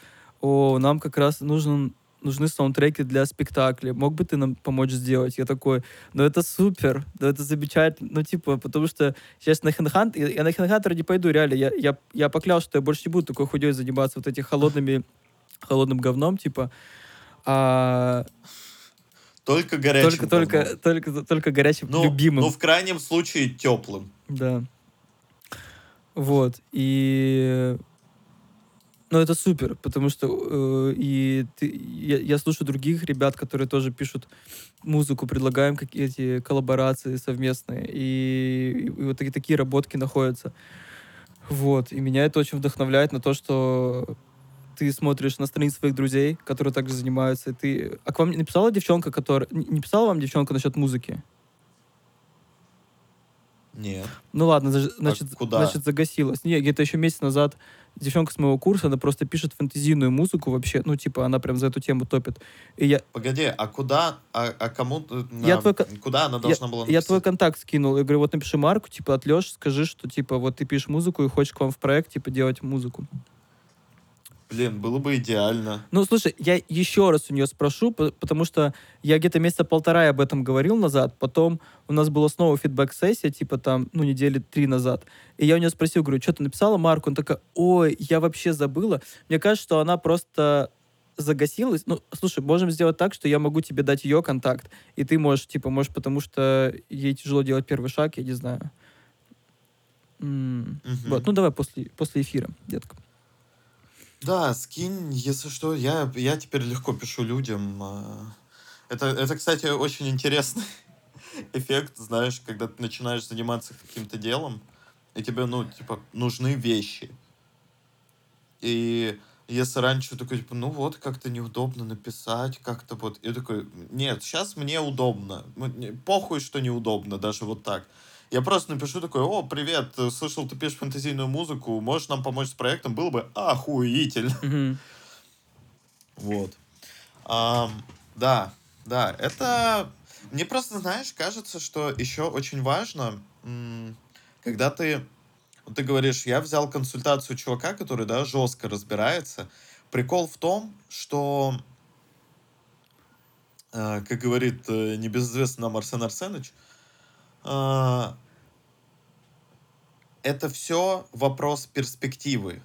[SPEAKER 2] о, нам как раз нужен нужны саундтреки для спектакля. Мог бы ты нам помочь сделать? Я такой, ну это супер, ну это замечательно. Ну типа, потому что сейчас на Хэнхант, я, я на Хэнхантер не пойду, реально. Я, я, я поклялся, что я больше не буду такой худей заниматься вот этих холодными, холодным говном, типа. А,
[SPEAKER 1] Только горячим.
[SPEAKER 2] только, только, только, только горячим,
[SPEAKER 1] Ну,
[SPEAKER 2] любимым.
[SPEAKER 1] ну, в крайнем случае, теплым.
[SPEAKER 2] Да. Вот. И... Ну, это супер, потому что э, и ты, я, я слушаю других ребят, которые тоже пишут музыку, предлагаем какие-то коллаборации совместные, и, и вот такие, такие работки находятся. Вот. И меня это очень вдохновляет на то, что ты смотришь на страницы своих друзей, которые также занимаются, и ты... А к вам не написала девчонка, которая... Не писала вам девчонка насчет музыки?
[SPEAKER 1] Нет.
[SPEAKER 2] Ну ладно, заж- значит,
[SPEAKER 1] куда?
[SPEAKER 2] значит загасилась. Не, где-то еще месяц назад девчонка с моего курса, она просто пишет фэнтезийную музыку вообще, ну типа она прям за эту тему топит. И я,
[SPEAKER 1] Погоди, а куда, а, а кому,
[SPEAKER 2] Я
[SPEAKER 1] на-
[SPEAKER 2] твой
[SPEAKER 1] куда она должна была
[SPEAKER 2] я твой
[SPEAKER 1] написать?
[SPEAKER 2] контакт скинул, я говорю, вот напиши Марку, типа от скажи, что типа вот ты пишешь музыку и хочешь к вам в проект, типа делать музыку.
[SPEAKER 1] Блин, было бы идеально.
[SPEAKER 2] Ну, слушай, я еще раз у нее спрошу, по- потому что я где-то месяца полтора об этом говорил назад, потом у нас была снова фидбэк-сессия, типа там, ну, недели три назад, и я у нее спросил, говорю, что ты написала Марку? Он такая, ой, я вообще забыла. Мне кажется, что она просто загасилась. Ну, слушай, можем сделать так, что я могу тебе дать ее контакт, и ты можешь, типа, можешь, потому что ей тяжело делать первый шаг, я не знаю. М,
[SPEAKER 1] Мгм.
[SPEAKER 2] Вот, ну давай после, после эфира, детка.
[SPEAKER 1] Да, скинь, если что, я, я теперь легко пишу людям. а. Это, это, кстати, очень интересный эффект, знаешь, когда ты начинаешь заниматься каким-то делом, и тебе, ну, типа, нужны вещи. И если раньше такой, типа, ну вот, как-то неудобно написать, как-то вот. Я такой, нет, сейчас мне удобно. Похуй, что неудобно, даже вот так. Я просто напишу такой, о, привет, э, слышал, ты пишешь фэнтезийную музыку, можешь нам помочь с проектом? Было бы охуительно. Вот. Да, да, это... Мне просто, знаешь, кажется, что еще очень важно, когда ты... вот ты говоришь, я взял консультацию чувака, который, да, жестко разбирается. Прикол в том, что, э, как говорит э, небезызвестный нам Арсен Арсенович, это все вопрос перспективы.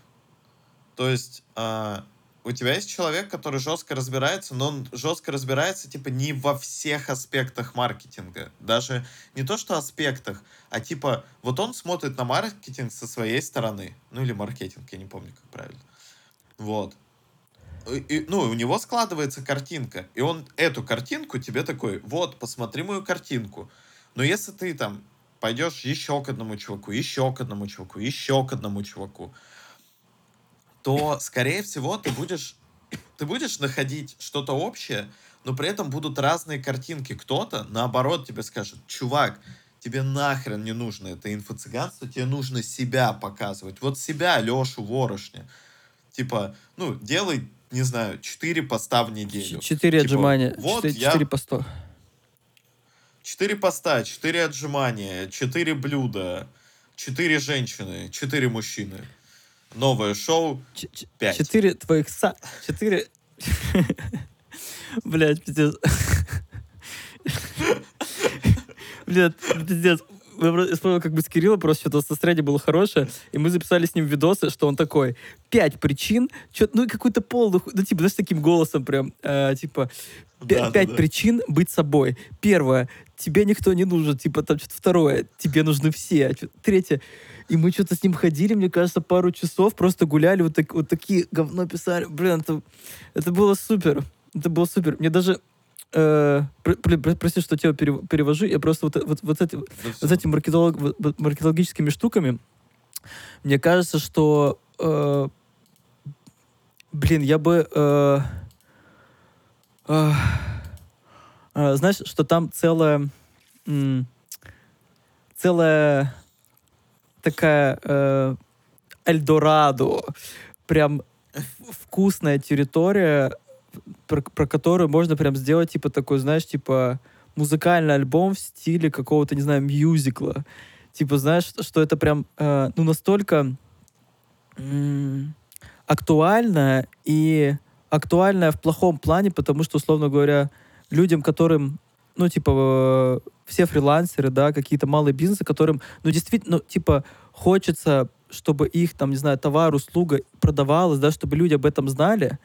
[SPEAKER 1] То есть а, у тебя есть человек, который жестко разбирается, но он жестко разбирается типа не во всех аспектах маркетинга. Даже не то, что аспектах, а типа вот он смотрит на маркетинг со своей стороны. Ну или маркетинг, я не помню, как правильно. Вот. И, ну, у него складывается картинка, и он эту картинку тебе такой, вот, посмотри мою картинку. Но если ты там пойдешь еще к одному чуваку, еще к одному чуваку, еще к одному чуваку, то, скорее всего, ты будешь, ты будешь находить что-то общее, но при этом будут разные картинки. Кто-то, наоборот, тебе скажет, чувак, тебе нахрен не нужно это инфо-цыганство, тебе нужно себя показывать. Вот себя, Лешу Ворошня. Типа, ну, делай, не знаю, 4 поста в неделю.
[SPEAKER 2] Ч- Четыре
[SPEAKER 1] Типа,
[SPEAKER 2] отжимания.
[SPEAKER 1] вот
[SPEAKER 2] четыре,
[SPEAKER 1] я-
[SPEAKER 2] четыре по сто.
[SPEAKER 1] 4 поста, 4 отжимания, 4 блюда, 4 женщины, 4 мужчины. Новое шоу
[SPEAKER 2] Ч- ч-
[SPEAKER 1] Пять.
[SPEAKER 2] Четыре твоих са... Четыре... Блять, пиздец. Блядь, пиздец. Я вспомнил, как бы с Кириллом просто что-то состояние было хорошее, и мы записали с ним видосы, что он такой, пять причин, чё, ну и какую-то полную, ху- ну типа, знаешь, таким голосом прям, э, типа,
[SPEAKER 1] Да,
[SPEAKER 2] пять
[SPEAKER 1] да.
[SPEAKER 2] причин быть собой. Первое, тебе никто не нужен, типа, там что-то второе, тебе нужны все. Чё- Третье, и мы что-то с ним ходили, мне кажется, пару часов, просто гуляли, вот, так, вот такие говно писали. Блин, это, это было супер. Это было супер. Мне даже... э, пр- пр- пр- прости, что тебя перев- перевожу. Я просто вот, вот, вот, эти,
[SPEAKER 1] Да
[SPEAKER 2] вот этими маркетолог- вот маркетологическими штуками, мне кажется, что... э, блин, я бы... э, э, э, знаешь, что там целая... целая такая э, Эльдорадо, прям вкусная территория про, про которую можно прям сделать, типа, такой, знаешь, типа, музыкальный альбом в стиле какого-то, не знаю, мюзикла. Типа, знаешь, что это прям, э, ну, настолько актуально и актуальное в плохом плане, потому что, условно говоря, людям, которым, ну, типа, э, все фрилансеры, да, какие-то малые бизнесы, которым, ну, действительно, ну, типа, хочется, чтобы их, там, не знаю, товар, услуга продавалась, да, чтобы люди об этом знали,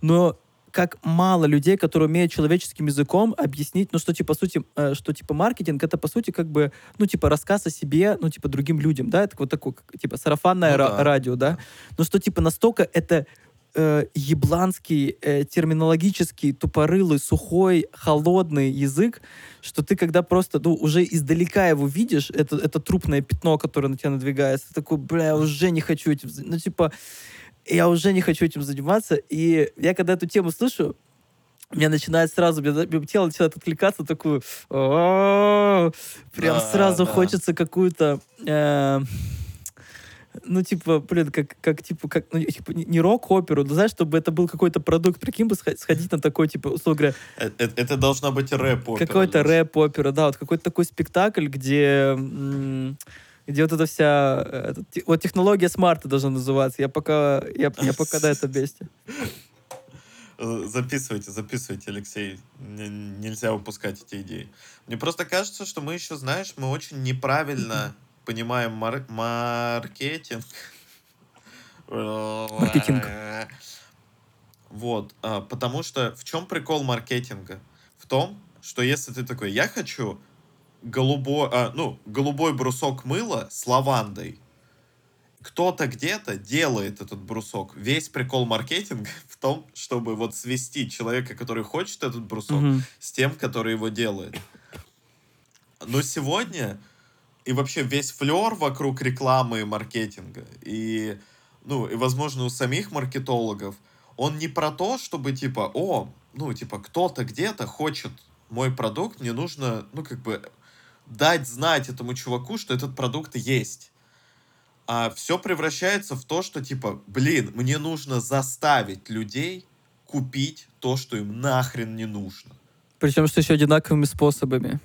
[SPEAKER 2] но как мало людей, которые умеют человеческим языком объяснить, ну, что, типа, по сути, э, что, типа, маркетинг — это, по сути, как бы, ну, типа, рассказ о себе, ну, типа, другим людям, да, это вот такое, типа, сарафанное
[SPEAKER 1] Ну да.
[SPEAKER 2] радио, да, но что, типа, настолько это э, ебланский, э, терминологический, тупорылый, сухой, холодный язык, что ты когда просто, ну, уже издалека его видишь, это, это трупное пятно, которое на тебя надвигается, ты такой, бля, я уже не хочу этим... Ну, типа, я уже не хочу этим заниматься. И я когда эту тему слышу, меня начинает сразу, мне, мне тело начинает откликаться, такую, прям
[SPEAKER 1] Да,
[SPEAKER 2] сразу
[SPEAKER 1] да.
[SPEAKER 2] хочется какую-то, э, ну, типа, блин, как, как типа, как, ну, типа, не- рок-оперу, но знаешь, чтобы это был какой-то продукт, прикинь бы сходить, на такой, типа, условно говоря,
[SPEAKER 1] Э- э- Это должна быть рэп
[SPEAKER 2] какой-то рэп-опера, да, вот какой-то такой спектакль, где, где вот эта вся, э, вот технология смарта должна называться. Я пока, я, я пока на этом месте.
[SPEAKER 1] Э, Записывайте, записывайте, Алексей. Нельзя упускать эти идеи. Мне просто кажется, что мы еще, знаешь, мы очень неправильно понимаем мар- маркетинг.
[SPEAKER 2] Маркетинг.
[SPEAKER 1] Вот, а, потому что в чем прикол маркетинга? В том, что если ты такой, я хочу голубой, а, ну, голубой брусок мыла с лавандой, кто-то где-то делает этот брусок. Весь прикол маркетинга в том, чтобы вот свести человека, который хочет этот брусок,
[SPEAKER 2] Мгм.
[SPEAKER 1] с тем, который его делает. Но сегодня и вообще весь флер вокруг рекламы и маркетинга, и, ну, и, возможно, у самих маркетологов, он не про то, чтобы, типа, о, ну, типа, кто-то где-то хочет мой продукт, мне нужно, ну, как бы, дать знать этому чуваку, что этот продукт есть. А все превращается в то, что, типа, блин, мне нужно заставить людей купить то, что им нахрен не нужно.
[SPEAKER 2] Причем, что еще одинаковыми способами.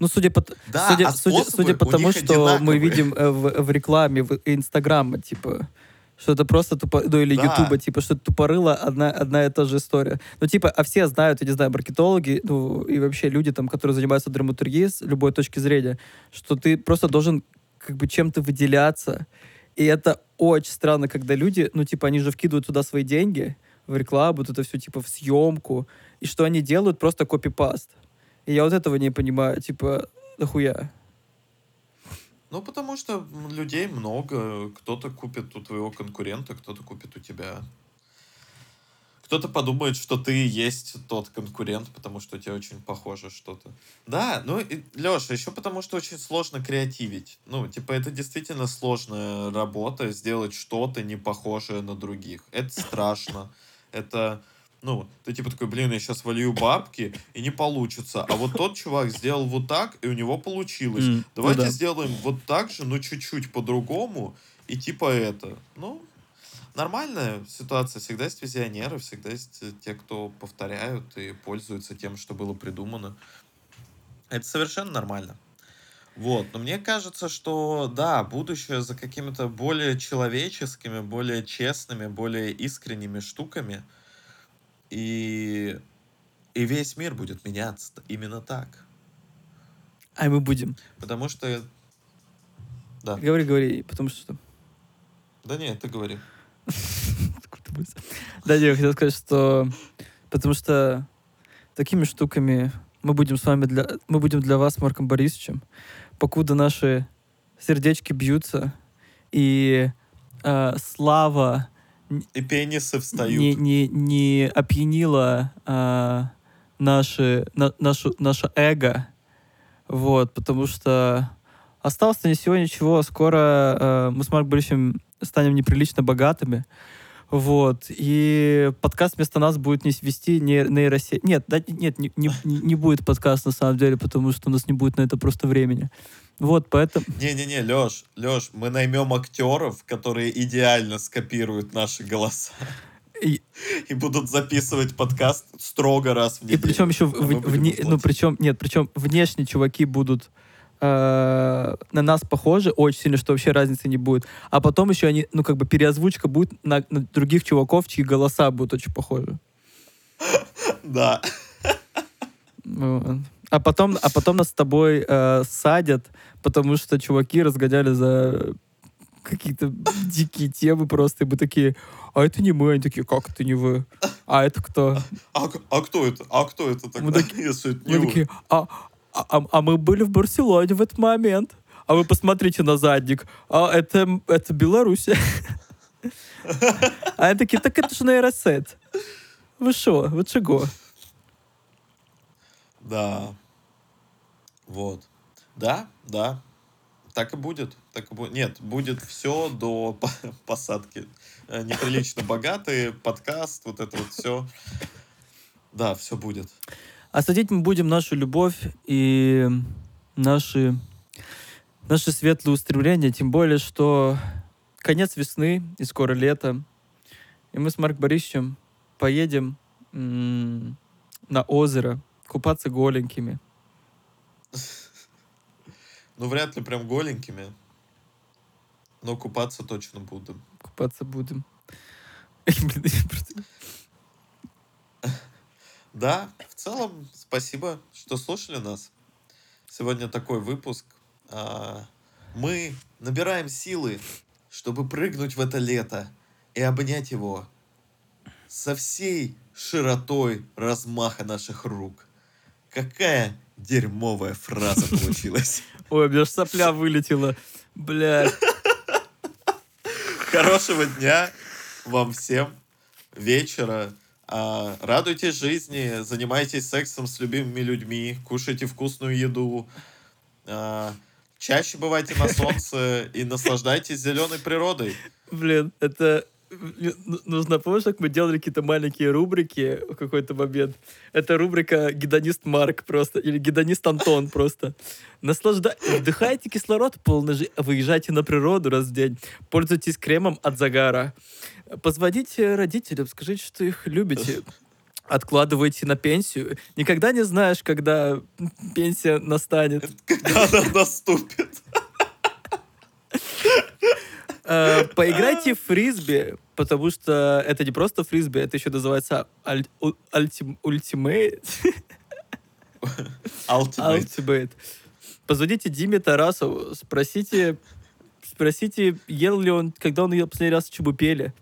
[SPEAKER 2] Ну, судя по,
[SPEAKER 1] Да,
[SPEAKER 2] судя,
[SPEAKER 1] а
[SPEAKER 2] судя, судя по тому, что мы
[SPEAKER 1] одинаковые.
[SPEAKER 2] видим э, в, в рекламе в Инстаграма, типа, что это просто тупо, ну или
[SPEAKER 1] Да.
[SPEAKER 2] Ютуба, типа, что это тупорыло одна, одна и та же история. Ну, типа, а все знают, я не знаю, маркетологи, ну, и вообще люди, там, которые занимаются драматургией с любой точки зрения, что ты просто должен как бы чем-то выделяться. И это очень странно, когда люди, ну, типа, они же вкидывают туда свои деньги в рекламу, вот это все, типа, в съемку, и что они делают? Просто копипаст. И я вот этого не понимаю, типа, нахуя?
[SPEAKER 1] Ну, потому что людей много. Кто-то купит у твоего конкурента, кто-то купит у тебя. Кто-то подумает, что ты есть тот конкурент, потому что у тебя очень похоже что-то. Да, ну, и, Леша, еще потому что очень сложно креативить. Ну, типа, это действительно сложная работа, сделать что-то не похожее на других. Это страшно. Это, ну, ты типа такой, блин, я сейчас волью бабки, и не получится. А вот тот чувак сделал вот так, и у него получилось.
[SPEAKER 2] Ну
[SPEAKER 1] Давайте
[SPEAKER 2] да.
[SPEAKER 1] сделаем вот так же, но чуть-чуть по-другому, и типа это. Ну, нормальная ситуация. Всегда есть визионеры, всегда есть э, те, кто повторяют и пользуются тем, что было придумано. Это совершенно нормально. Вот, но мне кажется, что да, будущее за какими-то более человеческими, более честными, более искренними штуками. И, и весь мир будет меняться именно так.
[SPEAKER 2] А мы будем.
[SPEAKER 1] Потому что... Да.
[SPEAKER 2] Говори, говори, потому что...
[SPEAKER 1] Да нет, ты говори.
[SPEAKER 2] Да, я хотел сказать, что... Потому что такими штуками мы будем с вами для... Мы будем для вас Марком Борисовичем, покуда наши сердечки бьются, и э, слава
[SPEAKER 1] И пенисы встают.
[SPEAKER 2] не, не, не опьянила а, наши, на, нашу, наше эго. Вот, потому что осталось-то не всего ничего. Скоро а, мы с Марком Борисовичем станем неприлично богатыми. Вот. И подкаст вместо нас будет не вести не, нейросеть. Нет, да, нет, не, не, не будет подкаст на самом деле, потому что у нас не будет на это просто времени. Вот, поэтому...
[SPEAKER 1] Не-не-не, Леш, Леш, мы наймем актеров, которые идеально скопируют наши голоса.
[SPEAKER 2] И,
[SPEAKER 1] И будут записывать подкаст строго раз в
[SPEAKER 2] и
[SPEAKER 1] неделю.
[SPEAKER 2] причем еще,
[SPEAKER 1] А мы будем
[SPEAKER 2] ну причем, нет, причем внешне чуваки будут э, на нас похожи очень сильно, что вообще разницы не будет. А потом еще они, ну как бы переозвучка будет на, на других чуваков, чьи голоса будут очень похожи.
[SPEAKER 1] Да.
[SPEAKER 2] Вот. А потом, а потом нас с тобой э, садят, потому что чуваки разгоняли за какие-то дикие темы просто, и мы такие, а это не мы, они такие, как это не вы? А это кто?
[SPEAKER 1] А, а кто это? А кто это тогда?
[SPEAKER 2] Мы таки-
[SPEAKER 1] Если это не
[SPEAKER 2] Мы
[SPEAKER 1] вы?
[SPEAKER 2] такие, а, а, а мы были в Барселоне в этот момент. А вы посмотрите на задник. А это, это Беларусь. А они такие, так это же нейросет. Ви що? Ви чого?
[SPEAKER 1] Да. Вот. Да, да. Так и будет. Так и будет. Нет, будет все до по- посадки. Э, Неприлично богатые, подкаст, вот это вот все. Да, все будет.
[SPEAKER 2] А садить мы будем нашу любовь и наши, наши светлые устремления, тем более, что конец весны и скоро лето. И мы с Марк Борисовичем поедем м, на озеро купаться голенькими.
[SPEAKER 1] Ну, вряд ли прям голенькими. Но купаться точно буду.
[SPEAKER 2] Купаться будем.
[SPEAKER 1] Да, в целом, спасибо, что слушали нас. Сегодня такой выпуск. А, Мы набираем силы, чтобы прыгнуть в это лето и обнять его со всей широтой размаха наших рук. Какая дерьмовая фраза получилась.
[SPEAKER 2] Ой, у меня аж сопля вылетела. Бля.
[SPEAKER 1] Хорошего дня вам всем, вечера. А, радуйтесь жизни, занимайтесь сексом с любимыми людьми, кушайте вкусную еду. А, чаще бывайте на солнце и наслаждайтесь зеленой природой.
[SPEAKER 2] Блин, это нужно, помнишь, как мы делали какие-то маленькие рубрики в какой-то момент? Это рубрика «Гедонист Марк» просто, или «Гедонист Антон» просто. Наслажда... Вдыхайте кислород полный жи- выезжайте на природу раз в день, пользуйтесь кремом от загара, позвоните родителям, скажите, что их любите, откладывайте на пенсию. Никогда не знаешь, когда пенсия настанет.
[SPEAKER 1] Когда она наступит.
[SPEAKER 2] Э, Поиграйте в фрисби, потому что это не просто фрисби, это еще называется аль- у- альтим- ультимейт.
[SPEAKER 1] Ultimate.
[SPEAKER 2] Позвоните Диме Тарасову, спросите, спросите, ел ли он, когда он ел последний раз чебупели.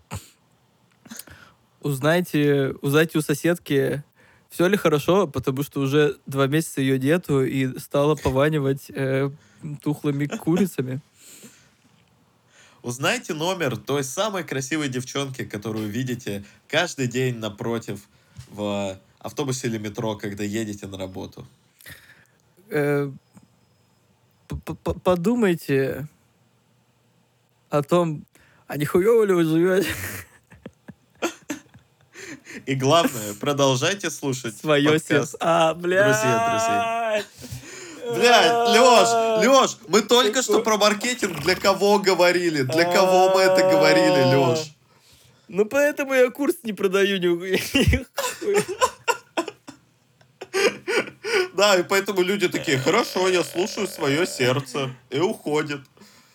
[SPEAKER 2] Узнайте, узнайте у соседки, все ли хорошо, потому что уже два месяца ее нету и стала пованивать э, тухлыми курицами.
[SPEAKER 1] Узнайте номер той самой красивой девчонки, которую видите каждый день напротив в автобусе или метро, когда едете на работу.
[SPEAKER 2] Э, подумайте о том, а не хуёво ли вы живете
[SPEAKER 1] И главное, продолжайте слушать
[SPEAKER 2] свое
[SPEAKER 1] подкаст.
[SPEAKER 2] сердце. А, бля.
[SPEAKER 1] Друзья, Блядь, Лёш, Лёш, мы только что про маркетинг для кого говорили? Для кого мы это говорили, Лёш?
[SPEAKER 2] Ну, поэтому я курс не продаю ни
[SPEAKER 1] Да, и поэтому люди такие, хорошо, я слушаю свое сердце, и уходят.